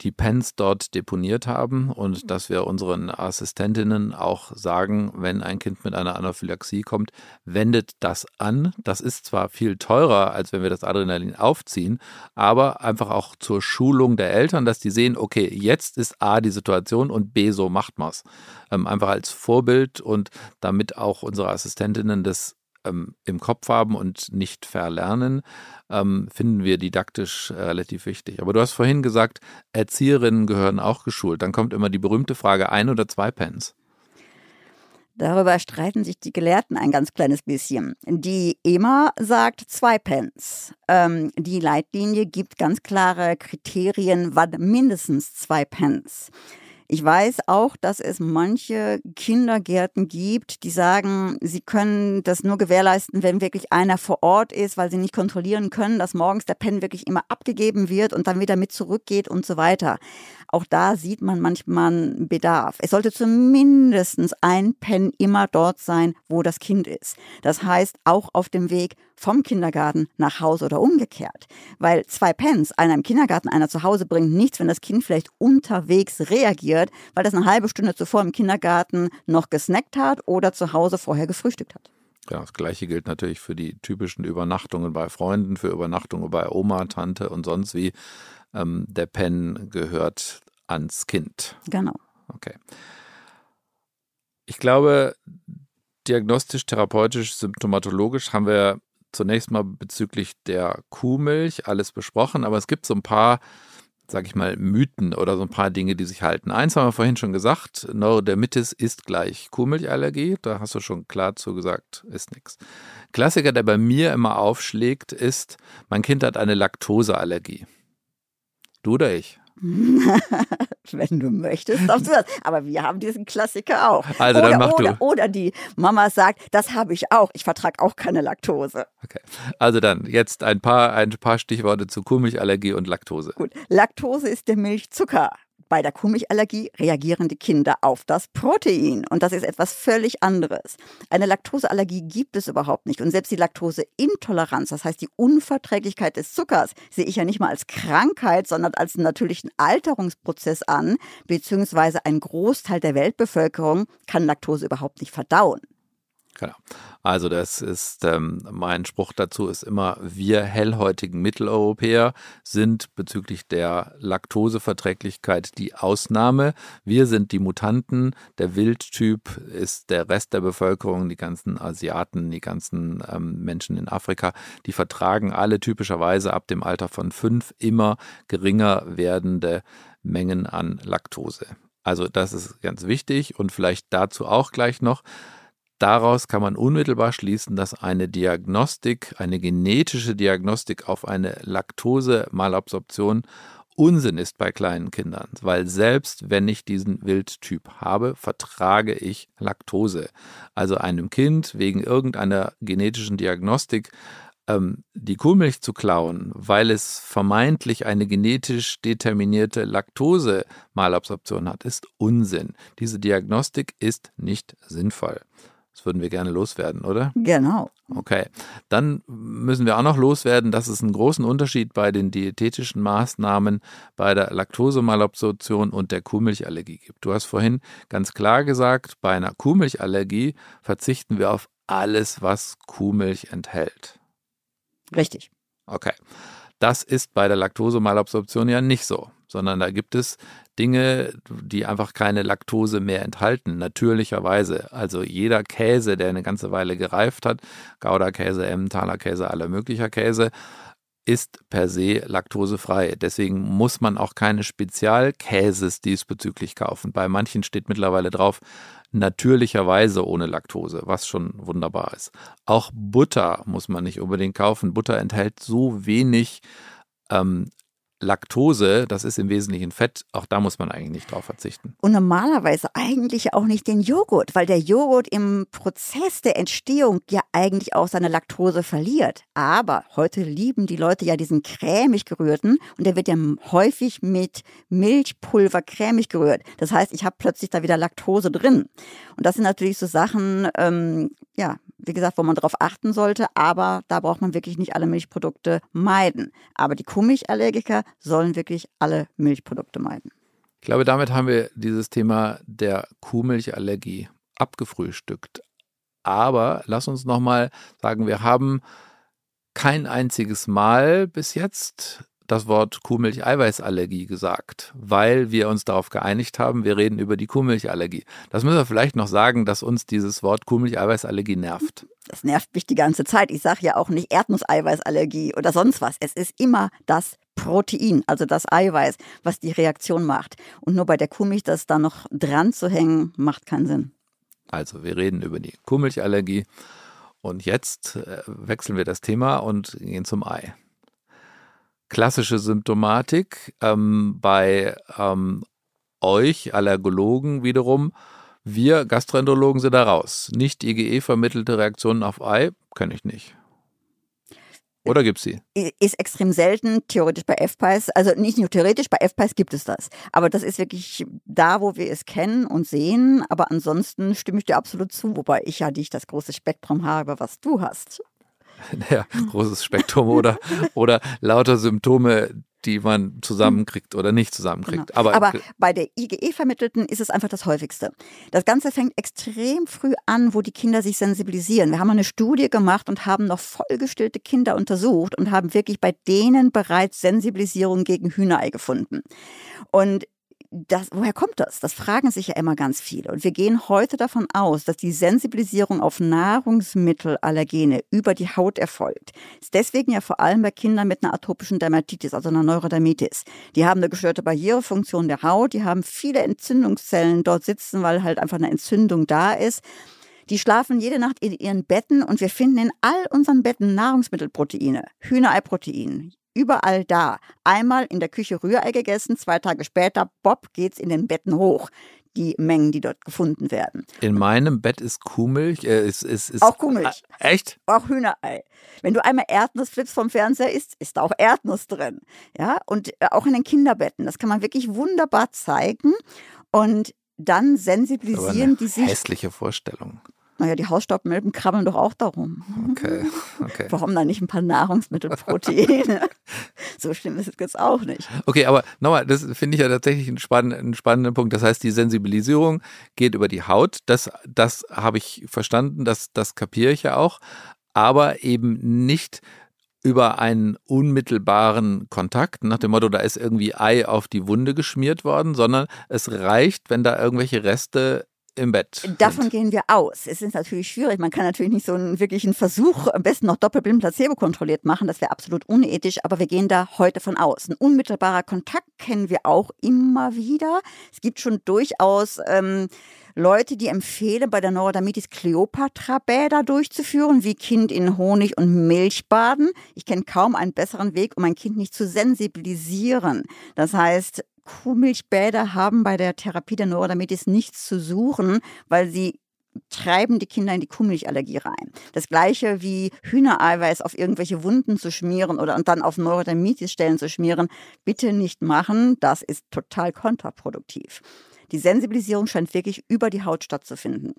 die Pens dort deponiert haben und dass wir unseren Assistentinnen auch sagen, wenn ein Kind mit einer Anaphylaxie kommt, wendet das an. Das ist zwar viel teurer, als wenn wir das Adrenalin aufziehen, aber einfach auch zur Schulung der Eltern, dass die sehen, okay, jetzt ist A die Situation und B, so macht man es. Ähm, einfach als Vorbild und damit auch unsere Assistentinnen das ähm, im Kopf haben und nicht verlernen, ähm, finden wir didaktisch äh, relativ wichtig. Aber du hast vorhin gesagt, Erzieherinnen gehören auch geschult. Dann kommt immer die berühmte Frage, ein oder zwei Pens? Darüber streiten sich die Gelehrten ein ganz kleines bisschen. Die EMA sagt zwei Pence. Ähm, die Leitlinie gibt ganz klare Kriterien, wann mindestens zwei Pence. Ich weiß auch, dass es manche Kindergärten gibt, die sagen, sie können das nur gewährleisten, wenn wirklich einer vor Ort ist, weil sie nicht kontrollieren können, dass morgens der Pen wirklich immer abgegeben wird und dann wieder mit zurückgeht und so weiter. Auch da sieht man manchmal Bedarf. Es sollte zumindest ein Pen immer dort sein, wo das Kind ist. Das heißt, auch auf dem Weg vom Kindergarten nach Hause oder umgekehrt. Weil zwei Pens, einer im Kindergarten, einer zu Hause, bringt nichts, wenn das Kind vielleicht unterwegs reagiert, weil das eine halbe Stunde zuvor im Kindergarten noch gesnackt hat oder zu Hause vorher gefrühstückt hat. Ja, das gleiche gilt natürlich für die typischen Übernachtungen bei Freunden, für Übernachtungen bei Oma, Tante und sonst wie. Ähm, der Pen gehört ans Kind. Genau. Okay. Ich glaube, diagnostisch, therapeutisch, symptomatologisch haben wir zunächst mal bezüglich der Kuhmilch alles besprochen, aber es gibt so ein paar, sag ich mal, Mythen oder so ein paar Dinge, die sich halten. Eins haben wir vorhin schon gesagt, Neurodermitis ist gleich Kuhmilchallergie, da hast du schon klar zu gesagt, ist nichts. Klassiker, der bei mir immer aufschlägt, ist, mein Kind hat eine Laktoseallergie. Du oder ich? Wenn du möchtest, darfst du das. Aber wir haben diesen Klassiker auch. Also oder, dann mach oder, du. Oder die Mama sagt, das habe ich auch. Ich vertrage auch keine Laktose. Okay. Also dann jetzt ein paar, ein paar Stichworte zu Kuhmilchallergie und Laktose. Gut. Laktose ist der Milchzucker. Bei der Kuhmilchallergie reagieren die Kinder auf das Protein und das ist etwas völlig anderes. Eine Laktoseallergie gibt es überhaupt nicht und selbst die Laktoseintoleranz, das heißt die Unverträglichkeit des Zuckers, sehe ich ja nicht mal als Krankheit, sondern als natürlichen Alterungsprozess an, beziehungsweise ein Großteil der Weltbevölkerung kann Laktose überhaupt nicht verdauen. Genau. Also das ist ähm, mein Spruch dazu ist immer, wir hellhäutigen Mitteleuropäer sind bezüglich der Laktoseverträglichkeit die Ausnahme. Wir sind die Mutanten. Der Wildtyp ist der Rest der Bevölkerung, die ganzen Asiaten, die ganzen ähm, Menschen in Afrika, die vertragen alle typischerweise ab dem Alter von fünf immer geringer werdende Mengen an Laktose. Also das ist ganz wichtig und vielleicht dazu auch gleich noch. Daraus kann man unmittelbar schließen, dass eine Diagnostik, eine genetische Diagnostik auf eine Laktose-Malabsorption Unsinn ist bei kleinen Kindern, weil selbst wenn ich diesen Wildtyp habe, vertrage ich Laktose. Also einem Kind wegen irgendeiner genetischen Diagnostik ähm, die Kuhmilch zu klauen, weil es vermeintlich eine genetisch determinierte Laktose-Malabsorption hat, ist Unsinn. Diese Diagnostik ist nicht sinnvoll. Das würden wir gerne loswerden, oder? Genau. Okay. Dann müssen wir auch noch loswerden, dass es einen großen Unterschied bei den diätetischen Maßnahmen bei der Laktosemalabsorption und der Kuhmilchallergie gibt. Du hast vorhin ganz klar gesagt, bei einer Kuhmilchallergie verzichten wir auf alles, was Kuhmilch enthält. Richtig. Okay. Das ist bei der Laktosemalabsorption ja nicht so, sondern da gibt es Dinge, die einfach keine Laktose mehr enthalten, natürlicherweise. Also jeder Käse, der eine ganze Weile gereift hat, Gouda-Käse, Emmentaler-Käse, aller möglicher Käse, ist per se laktosefrei. Deswegen muss man auch keine Spezialkäses diesbezüglich kaufen. Bei manchen steht mittlerweile drauf, natürlicherweise ohne Laktose, was schon wunderbar ist. Auch Butter muss man nicht unbedingt kaufen. Butter enthält so wenig ähm, Laktose, das ist im Wesentlichen Fett, auch da muss man eigentlich nicht drauf verzichten. Und normalerweise eigentlich auch nicht den Joghurt, weil der Joghurt im Prozess der Entstehung ja eigentlich auch seine Laktose verliert. Aber heute lieben die Leute ja diesen cremig gerührten und der wird ja häufig mit Milchpulver cremig gerührt. Das heißt, ich habe plötzlich da wieder Laktose drin. Und das sind natürlich so Sachen, ähm, ja, wie gesagt, wo man darauf achten sollte, aber da braucht man wirklich nicht alle Milchprodukte meiden. Aber die Kuhmilchallergiker sollen wirklich alle Milchprodukte meiden. Ich glaube, damit haben wir dieses Thema der Kuhmilchallergie abgefrühstückt. Aber lass uns nochmal sagen, wir haben kein einziges Mal bis jetzt das Wort Kuhmilch-Eiweißallergie gesagt, weil wir uns darauf geeinigt haben, wir reden über die Kuhmilchallergie. Das müssen wir vielleicht noch sagen, dass uns dieses Wort Kuhmilch-Eiweißallergie nervt. Das nervt mich die ganze Zeit. Ich sage ja auch nicht Erdnusseiweißallergie oder sonst was. Es ist immer das Protein, also das Eiweiß, was die Reaktion macht. Und nur bei der Kuhmilch das da noch dran zu hängen, macht keinen Sinn. Also wir reden über die Kuhmilchallergie. Und jetzt äh, wechseln wir das Thema und gehen zum Ei klassische Symptomatik. Ähm, bei ähm, euch Allergologen wiederum, wir Gastroenterologen sind da raus. Nicht IgE vermittelte Reaktionen auf Ei, kenne ich nicht. Oder gibt es sie? Ist extrem selten, theoretisch bei FPIs. Also nicht nur theoretisch, bei FPIs gibt es das. Aber das ist wirklich da, wo wir es kennen und sehen. Aber ansonsten stimme ich dir absolut zu, wobei ich ja nicht das große Spektrum habe, was du hast. ja, großes Spektrum oder, oder lauter Symptome, die man zusammenkriegt oder nicht zusammenkriegt. Genau. Aber, Aber, bei der IgE-Vermittelten ist es einfach das häufigste. Das Ganze fängt extrem früh an, wo die Kinder sich sensibilisieren. Wir haben eine Studie gemacht und haben noch vollgestillte Kinder untersucht und haben wirklich bei denen bereits Sensibilisierung gegen Hühnerei gefunden. Und das, woher kommt das? Das fragen sich ja immer ganz viele. Und wir gehen heute davon aus, dass die Sensibilisierung auf Nahrungsmittelallergene über die Haut erfolgt. Ist deswegen ja vor allem bei Kindern mit einer atopischen Dermatitis, also einer Neurodermitis. Die haben eine gestörte Barrierefunktion der Haut, die haben viele Entzündungszellen dort sitzen, weil halt einfach eine Entzündung da ist. Die schlafen jede Nacht in ihren Betten und wir finden in all unseren Betten Nahrungsmittelproteine, Hühnereiprotein, überall da. Einmal in der Küche Rührei gegessen, zwei Tage später, Bob, geht's in den Betten hoch. Die Mengen, die dort gefunden werden. In meinem Bett ist Kuhmilch. Äh, ist, ist, ist, auch Kuhmilch. Äh, echt? Auch Hühnerei. Wenn du einmal Erdnussflips vom Fernseher isst, ist da auch Erdnuss drin. Ja, und äh, auch in den Kinderbetten. Das kann man wirklich wunderbar zeigen. Und dann sensibilisieren die sich. Hässliche Vorstellung. Naja, die Hausstaubmilben krabbeln doch auch darum. Okay, okay. Warum dann nicht ein paar Nahrungsmittelproteine? so schlimm ist es jetzt auch nicht. Okay, aber nochmal, das finde ich ja tatsächlich einen spannenden, einen spannenden Punkt. Das heißt, die Sensibilisierung geht über die Haut. Das, das habe ich verstanden, das, das kapiere ich ja auch. Aber eben nicht über einen unmittelbaren Kontakt, nach dem Motto, da ist irgendwie Ei auf die Wunde geschmiert worden, sondern es reicht, wenn da irgendwelche Reste im Bett. Davon sind. gehen wir aus. Es ist natürlich schwierig. Man kann natürlich nicht so einen wirklichen Versuch, am besten noch doppelblind placebo kontrolliert machen. Das wäre absolut unethisch, aber wir gehen da heute von aus. Ein unmittelbarer Kontakt kennen wir auch immer wieder. Es gibt schon durchaus ähm, Leute, die empfehlen, bei der Neurodermitis Cleopatra-Bäder durchzuführen, wie Kind in Honig und Milch baden. Ich kenne kaum einen besseren Weg, um ein Kind nicht zu sensibilisieren. Das heißt, Kuhmilchbäder haben bei der Therapie der Neurodermitis nichts zu suchen, weil sie treiben die Kinder in die Kuhmilchallergie rein. Das gleiche wie Hühnereiweiß auf irgendwelche Wunden zu schmieren oder und dann auf Neurodermitis-Stellen zu schmieren, bitte nicht machen. Das ist total kontraproduktiv. Die Sensibilisierung scheint wirklich über die Haut stattzufinden.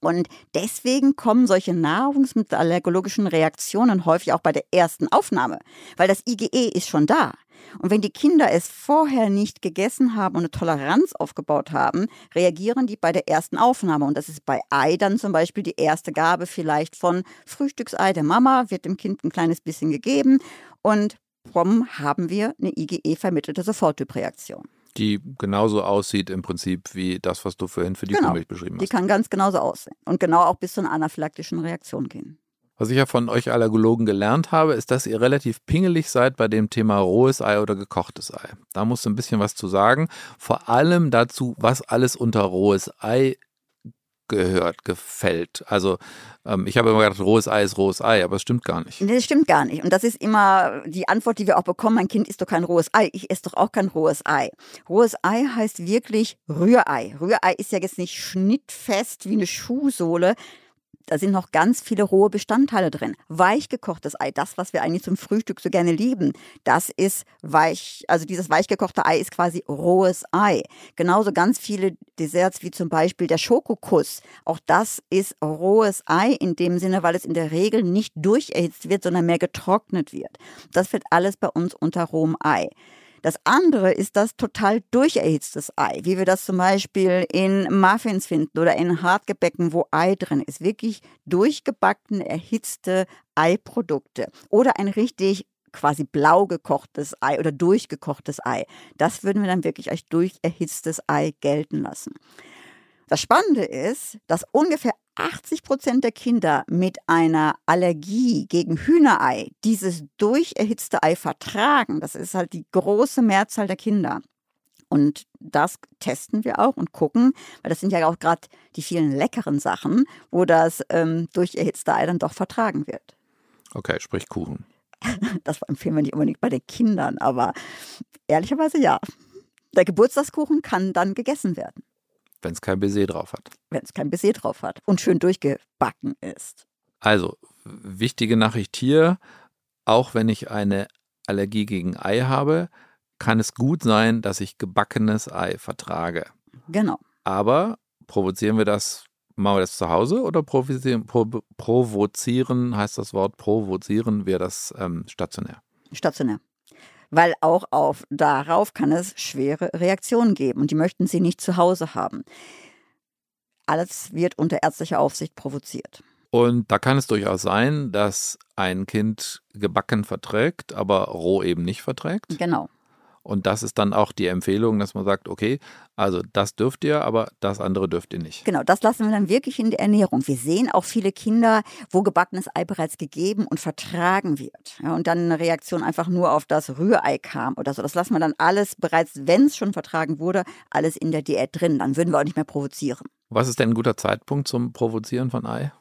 Und deswegen kommen solche nahrungsmittelallergologischen Reaktionen häufig auch bei der ersten Aufnahme, weil das IgE ist schon da. Und wenn die Kinder es vorher nicht gegessen haben und eine Toleranz aufgebaut haben, reagieren die bei der ersten Aufnahme. Und das ist bei Ei dann zum Beispiel die erste Gabe vielleicht von Frühstücksei der Mama, wird dem Kind ein kleines bisschen gegeben und prom haben wir eine IgE-vermittelte Soforttypreaktion die genauso aussieht im Prinzip wie das, was du vorhin für die genau. Kuhmilch beschrieben hast. Die kann ganz genauso aussehen und genau auch bis zu einer anaphylaktischen Reaktion gehen. Was ich ja von euch Allergologen gelernt habe, ist, dass ihr relativ pingelig seid bei dem Thema rohes Ei oder gekochtes Ei. Da musst du ein bisschen was zu sagen. Vor allem dazu, was alles unter rohes Ei gehört, gefällt. Also ähm, ich habe immer gedacht, rohes Ei ist rohes Ei, aber es stimmt gar nicht. Das stimmt gar nicht. Und das ist immer die Antwort, die wir auch bekommen. Mein Kind isst doch kein rohes Ei. Ich esse doch auch kein rohes Ei. Rohes Ei heißt wirklich Rührei. Rührei ist ja jetzt nicht schnittfest wie eine Schuhsohle da sind noch ganz viele rohe Bestandteile drin. Weichgekochtes Ei, das, was wir eigentlich zum Frühstück so gerne lieben, das ist weich, also dieses weichgekochte Ei ist quasi rohes Ei. Genauso ganz viele Desserts wie zum Beispiel der Schokokuss. Auch das ist rohes Ei in dem Sinne, weil es in der Regel nicht durcherhitzt wird, sondern mehr getrocknet wird. Das fällt alles bei uns unter rohem Ei. Das andere ist das total durcherhitztes Ei, wie wir das zum Beispiel in Muffins finden oder in Hartgebäcken, wo Ei drin ist. Wirklich durchgebacken, erhitzte Eiprodukte. Oder ein richtig quasi blau gekochtes Ei oder durchgekochtes Ei. Das würden wir dann wirklich als durcherhitztes Ei gelten lassen. Das Spannende ist, dass ungefähr 80 Prozent der Kinder mit einer Allergie gegen Hühnerei dieses durcherhitzte Ei vertragen. Das ist halt die große Mehrzahl der Kinder. Und das testen wir auch und gucken, weil das sind ja auch gerade die vielen leckeren Sachen, wo das ähm, durcherhitzte Ei dann doch vertragen wird. Okay, sprich Kuchen. Das empfehlen wir nicht unbedingt bei den Kindern, aber ehrlicherweise ja. Der Geburtstagskuchen kann dann gegessen werden. Wenn es kein Baiser drauf hat. Wenn es kein Baiser drauf hat und schön durchgebacken ist. Also, wichtige Nachricht hier, auch wenn ich eine Allergie gegen Ei habe, kann es gut sein, dass ich gebackenes Ei vertrage. Genau. Aber provozieren wir das, machen wir das zu Hause oder provozieren, provozieren heißt das Wort, provozieren wir das ähm, stationär? Stationär weil auch auf darauf kann es schwere Reaktionen geben und die möchten sie nicht zu Hause haben. Alles wird unter ärztlicher Aufsicht provoziert. Und da kann es durchaus sein, dass ein Kind gebacken verträgt, aber roh eben nicht verträgt. Genau. Und das ist dann auch die Empfehlung, dass man sagt, okay, also das dürft ihr, aber das andere dürft ihr nicht. Genau, das lassen wir dann wirklich in der Ernährung. Wir sehen auch viele Kinder, wo gebackenes Ei bereits gegeben und vertragen wird. Ja, und dann eine Reaktion einfach nur auf das Rührei kam oder so. Das lassen wir dann alles bereits, wenn es schon vertragen wurde, alles in der Diät drin. Dann würden wir auch nicht mehr provozieren. Was ist denn ein guter Zeitpunkt zum Provozieren von Ei?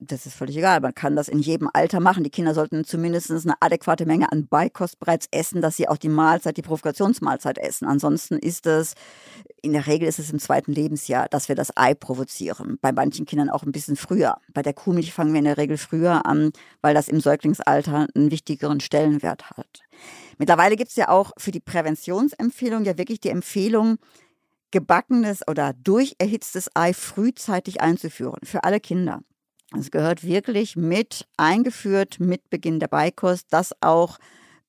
Das ist völlig egal. Man kann das in jedem Alter machen. Die Kinder sollten zumindest eine adäquate Menge an Beikost bereits essen, dass sie auch die Mahlzeit, die Provokationsmahlzeit essen. Ansonsten ist es, in der Regel ist es im zweiten Lebensjahr, dass wir das Ei provozieren. Bei manchen Kindern auch ein bisschen früher. Bei der Kuhmilch fangen wir in der Regel früher an, weil das im Säuglingsalter einen wichtigeren Stellenwert hat. Mittlerweile gibt es ja auch für die Präventionsempfehlung ja wirklich die Empfehlung, gebackenes oder durcherhitztes Ei frühzeitig einzuführen für alle Kinder. Es gehört wirklich mit eingeführt mit Beginn der Beikost, dass auch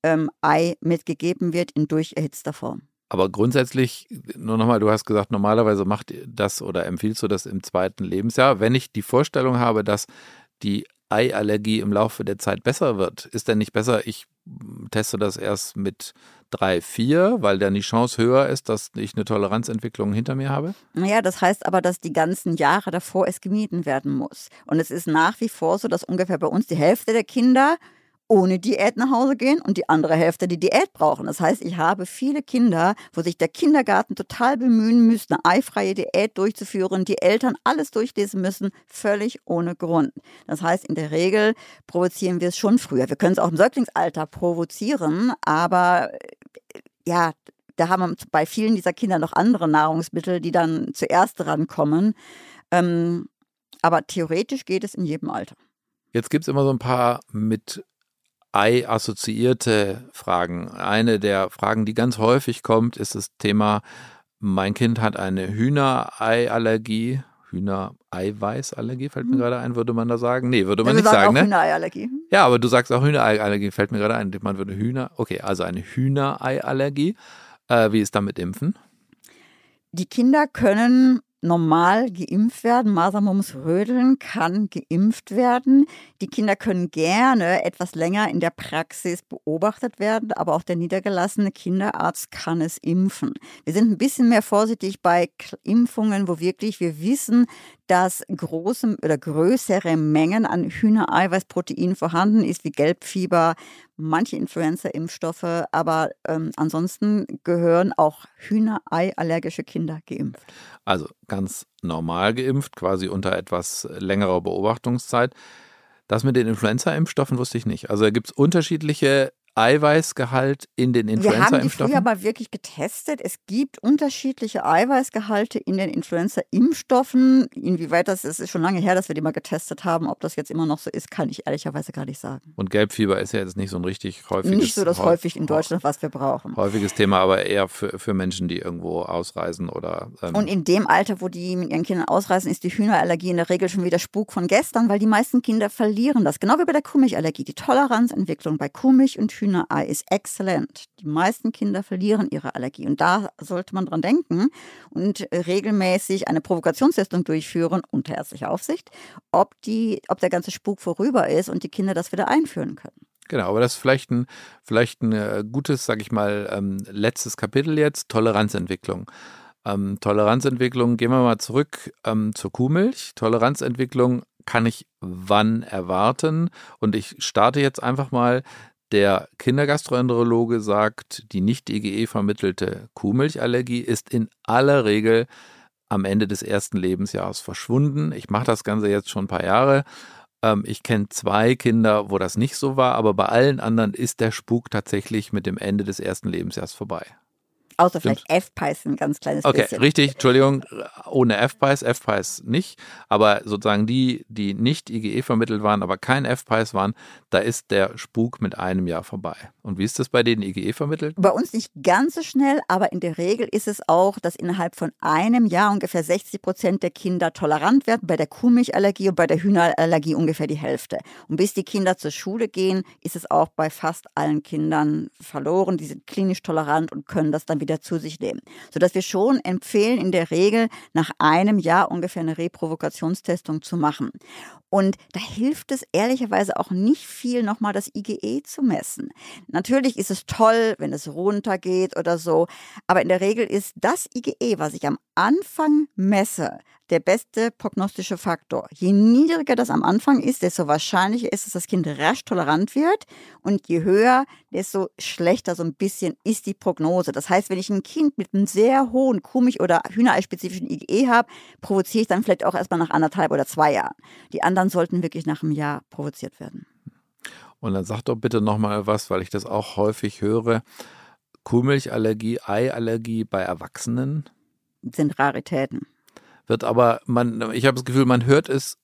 ähm, Ei mitgegeben wird in durcherhitzter Form. Aber grundsätzlich, nur nochmal, du hast gesagt, normalerweise macht das oder empfiehlst du das im zweiten Lebensjahr. Wenn ich die Vorstellung habe, dass die Eiallergie im Laufe der Zeit besser wird, ist denn nicht besser, ich teste das erst mit drei, vier, weil dann die Chance höher ist, dass ich eine Toleranzentwicklung hinter mir habe? Naja, das heißt aber, dass die ganzen Jahre davor es gemieden werden muss. Und es ist nach wie vor so, dass ungefähr bei uns die Hälfte der Kinder ohne Diät nach Hause gehen und die andere Hälfte die Diät brauchen. Das heißt, ich habe viele Kinder, wo sich der Kindergarten total bemühen müsste, eine eifreie Diät durchzuführen, die Eltern alles durchlesen müssen, völlig ohne Grund. Das heißt, in der Regel provozieren wir es schon früher. Wir können es auch im Säuglingsalter provozieren, aber äh, ja, da haben wir bei vielen dieser Kinder noch andere Nahrungsmittel, die dann zuerst rankommen. Ähm, aber theoretisch geht es in jedem Alter. Jetzt gibt es immer so ein paar mit Ei-assoziierte Fragen. Eine der Fragen, die ganz häufig kommt, ist das Thema, mein Kind hat eine Hühnereiallergie. Hühnereiweißallergie fällt mir hm. gerade ein, würde man da sagen? Nee, würde man ja, nicht sagen, ne? Hühnereiallergie. Ja, aber du sagst auch Hühnereiallergie, fällt mir gerade ein. Man würde Hühner, okay, also eine Hühnereiallergie. Äh, wie ist damit Impfen? Die Kinder können normal geimpft werden. Masern, Mumps, Rödeln kann geimpft werden. Die Kinder können gerne etwas länger in der Praxis beobachtet werden, aber auch der niedergelassene Kinderarzt kann es impfen. Wir sind ein bisschen mehr vorsichtig bei Impfungen, wo wirklich wir wissen, dass große oder größere Mengen an Hühnereiweißprotein vorhanden ist, wie Gelbfieber, manche Influenza-Impfstoffe, aber ähm, ansonsten gehören auch Hühnerei-allergische Kinder geimpft. Also ganz normal geimpft, quasi unter etwas längerer Beobachtungszeit. Das mit den Influenza-Impfstoffen wusste ich nicht. Also da gibt es unterschiedliche Eiweißgehalt in den Influenza-Impfstoffen? Wir haben die früher mal wirklich getestet. Es gibt unterschiedliche Eiweißgehalte in den Influenza-Impfstoffen. Inwieweit das ist, ist schon lange her, dass wir die mal getestet haben. Ob das jetzt immer noch so ist, kann ich ehrlicherweise gar nicht sagen. Und Gelbfieber ist ja jetzt nicht so ein richtig häufiges Nicht so das häufig in Deutschland, was wir brauchen. Häufiges Thema, aber eher für, für Menschen, die irgendwo ausreisen oder. Ähm Und in dem Alter, wo die mit ihren Kindern ausreisen, ist die Hühnerallergie in der Regel schon wieder Spuk von gestern, weil die meisten Kinder verlieren das. Genau wie bei der Kuhmilchallergie. Die Toleranzentwicklung bei Kuhmilch und Hühner Hühnerei ist exzellent. Die meisten Kinder verlieren ihre Allergie und da sollte man dran denken und regelmäßig eine Provokationstestung durchführen unter ärztlicher Aufsicht, ob, die, ob der ganze Spuk vorüber ist und die Kinder das wieder einführen können. Genau, aber das ist vielleicht ein, vielleicht ein äh, gutes, sag ich mal, ähm, letztes Kapitel jetzt, Toleranzentwicklung. Ähm, Toleranzentwicklung, gehen wir mal zurück ähm, zur Kuhmilch. Toleranzentwicklung kann ich wann erwarten? Und ich starte jetzt einfach mal der Kindergastroenterologe sagt, die nicht IgE vermittelte Kuhmilchallergie ist in aller Regel am Ende des ersten Lebensjahres verschwunden. Ich mache das Ganze jetzt schon ein paar Jahre. Ähm, ich kenne zwei Kinder, wo das nicht so war, aber bei allen anderen ist der Spuk tatsächlich mit dem Ende des ersten Lebensjahres vorbei. Außer Stimmt. vielleicht F-Pies ein ganz kleines okay, bisschen. Okay, richtig, Entschuldigung, ohne F-Pies, F-Pies nicht, aber sozusagen die, die nicht IgE vermittelt waren, aber kein F-Pies waren, da ist der Spuk mit einem Jahr vorbei. Und wie ist das bei denen IgE vermittelt? Bei uns nicht ganz so schnell, aber in der Regel ist es auch, dass innerhalb von einem Jahr ungefähr 60 Prozent der Kinder tolerant werden, bei der Kuhmilchallergie und bei der Hühnerallergie ungefähr die Hälfte. Und bis die Kinder zur Schule gehen, ist es auch bei fast allen Kindern verloren. Die sind klinisch tolerant und können das dann wieder wieder zu sich nehmen. Sodass wir schon empfehlen, in der Regel nach einem Jahr ungefähr eine Reprovokationstestung zu machen. Und da hilft es ehrlicherweise auch nicht viel, nochmal das IgE zu messen. Natürlich ist es toll, wenn es runtergeht oder so, aber in der Regel ist das IgE, was ich am Anfang messe, der beste prognostische Faktor. Je niedriger das am Anfang ist, desto wahrscheinlicher ist es, dass das Kind rasch tolerant wird. Und je höher, desto schlechter so ein bisschen ist die Prognose. Das heißt, wenn ich ein Kind mit einem sehr hohen Kuhmilch- oder Hühnerei-spezifischen IgE habe, provoziere ich dann vielleicht auch erstmal nach anderthalb oder zwei Jahren. Die anderen sollten wirklich nach einem Jahr provoziert werden. Und dann sag doch bitte nochmal was, weil ich das auch häufig höre. Kuhmilchallergie, Eiallergie bei Erwachsenen? Sind Raritäten wird aber man, ich habe das Gefühl, man hört es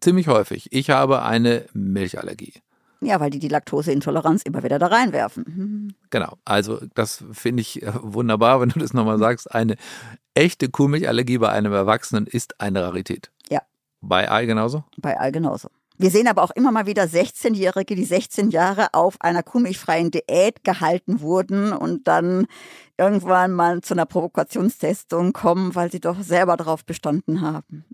ziemlich häufig. Ich habe eine Milchallergie. Ja, weil die die Laktoseintoleranz immer wieder da reinwerfen. Genau, also das finde ich äh, wunderbar, wenn du das nochmal sagst. Eine echte Kuhmilchallergie bei einem Erwachsenen ist eine Rarität. Bei Ei genauso? Bei Ei genauso. Wir sehen aber auch immer mal wieder 16-Jährige, die 16 Jahre auf einer kuhmilchfreien Diät gehalten wurden und dann irgendwann mal zu einer Provokationstestung kommen, weil sie doch selber darauf bestanden haben.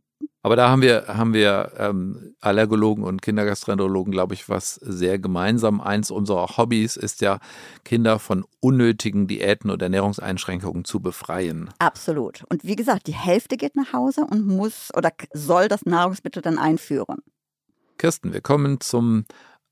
Aber da haben wir, haben wir ähm, Allergologen und Kindergastroenterologen, glaube ich, was sehr gemeinsam. Eins unserer Hobbys ist ja, Kinder von unnötigen Diäten und Ernährungseinschränkungen zu befreien. Absolut. Und wie gesagt, die Hälfte geht nach Hause und muss oder soll das Nahrungsmittel dann einführen. Kirsten, wir kommen zum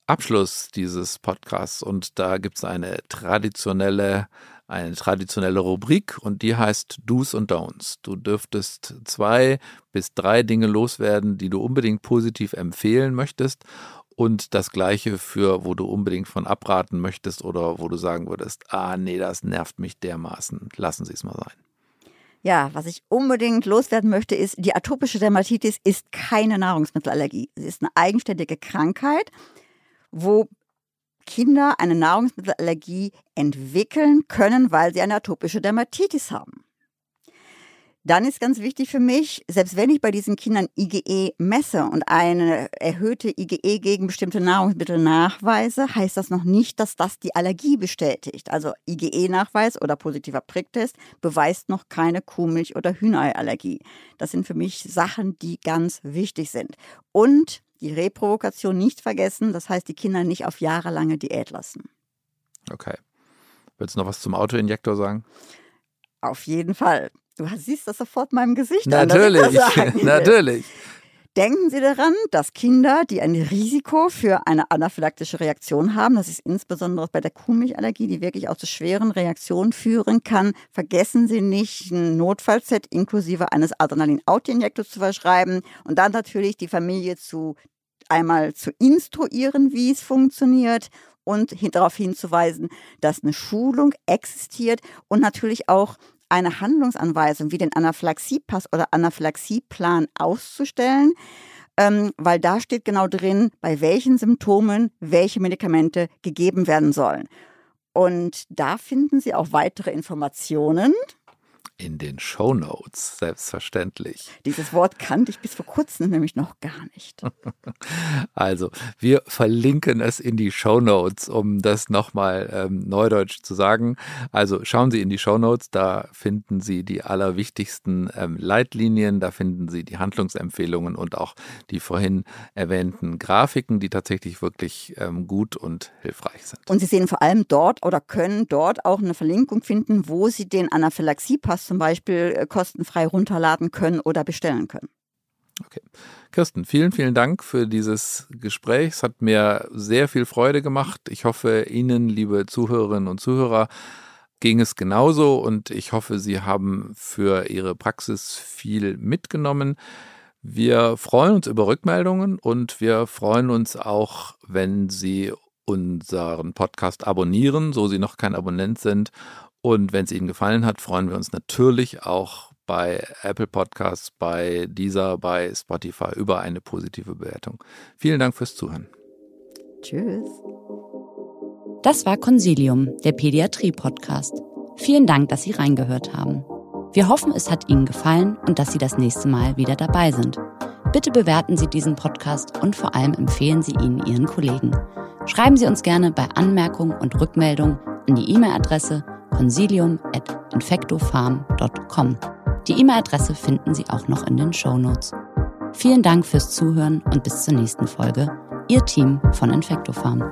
Abschluss dieses Podcasts und da gibt es eine traditionelle, eine traditionelle Rubrik und die heißt Do's und Don'ts. Du dürftest zwei bis drei Dinge loswerden, die du unbedingt positiv empfehlen möchtest und das gleiche für, wo du unbedingt von abraten möchtest oder wo du sagen würdest, ah nee, das nervt mich dermaßen, lassen Sie es mal sein. Ja, was ich unbedingt loswerden möchte, ist, die atopische Dermatitis ist keine Nahrungsmittelallergie. Sie ist eine eigenständige Krankheit, wo Kinder eine Nahrungsmittelallergie entwickeln können, weil sie eine atopische Dermatitis haben. Dann ist ganz wichtig für mich, selbst wenn ich bei diesen Kindern IgE messe und eine erhöhte IgE gegen bestimmte Nahrungsmittel nachweise, heißt das noch nicht, dass das die Allergie bestätigt. Also IgE-Nachweis oder positiver Pricktest beweist noch keine Kuhmilch- oder Hühnereiallergie. Das sind für mich Sachen, die ganz wichtig sind. Und die Reprovokation nicht vergessen, das heißt, die Kinder nicht auf jahrelange Diät lassen. Okay. Willst du noch was zum Autoinjektor sagen? Auf jeden Fall. Du siehst das sofort meinem Gesicht natürlich, an. Natürlich, natürlich. Denken Sie daran, dass Kinder, die ein Risiko für eine anaphylaktische Reaktion haben, das ist insbesondere bei der Kuhmilchallergie, die wirklich auch zu schweren Reaktionen führen kann, vergessen Sie nicht, ein Notfallset inklusive eines Adrenalin-Autoinjektors zu verschreiben und dann natürlich die Familie zu einmal zu instruieren, wie es funktioniert und darauf hinzuweisen, dass eine Schulung existiert und natürlich auch eine Handlungsanweisung wie den Anaphylaxiepass oder Anaphylaxieplan auszustellen, ähm, weil da steht genau drin, bei welchen Symptomen welche Medikamente gegeben werden sollen. Und da finden Sie auch weitere Informationen in den Show Notes, selbstverständlich. Dieses Wort kannte ich bis vor kurzem nämlich noch gar nicht. Also, wir verlinken es in die Show Notes, um das nochmal ähm, neudeutsch zu sagen. Also schauen Sie in die Show Notes, da finden Sie die allerwichtigsten ähm, Leitlinien, da finden Sie die Handlungsempfehlungen und auch die vorhin erwähnten Grafiken, die tatsächlich wirklich ähm, gut und hilfreich sind. Und Sie sehen vor allem dort oder können dort auch eine Verlinkung finden, wo Sie den Anaphylaxiepass zum Beispiel äh, kostenfrei runterladen können oder bestellen können. Okay. Kirsten, vielen, vielen Dank für dieses Gespräch. Es hat mir sehr viel Freude gemacht. Ich hoffe, Ihnen, liebe Zuhörerinnen und Zuhörer, ging es genauso und ich hoffe, Sie haben für Ihre Praxis viel mitgenommen. Wir freuen uns über Rückmeldungen und wir freuen uns auch, wenn Sie unseren Podcast abonnieren, so Sie noch kein Abonnent sind und wenn es Ihnen gefallen hat, freuen wir uns natürlich auch bei Apple Podcasts, bei dieser, bei Spotify über eine positive Bewertung. Vielen Dank fürs Zuhören. Tschüss. Das war Consilium, der Pädiatrie-Podcast. Vielen Dank, dass Sie reingehört haben. Wir hoffen, es hat Ihnen gefallen und dass Sie das nächste Mal wieder dabei sind. Bitte bewerten Sie diesen Podcast und vor allem empfehlen Sie ihn Ihren Kollegen. Schreiben Sie uns gerne bei Anmerkungen und Rückmeldungen an die E-Mail-Adresse consilium.infectofarm.com. Die E-Mail-Adresse finden Sie auch noch in den Show Notes. Vielen Dank fürs Zuhören und bis zur nächsten Folge. Ihr Team von Infectofarm.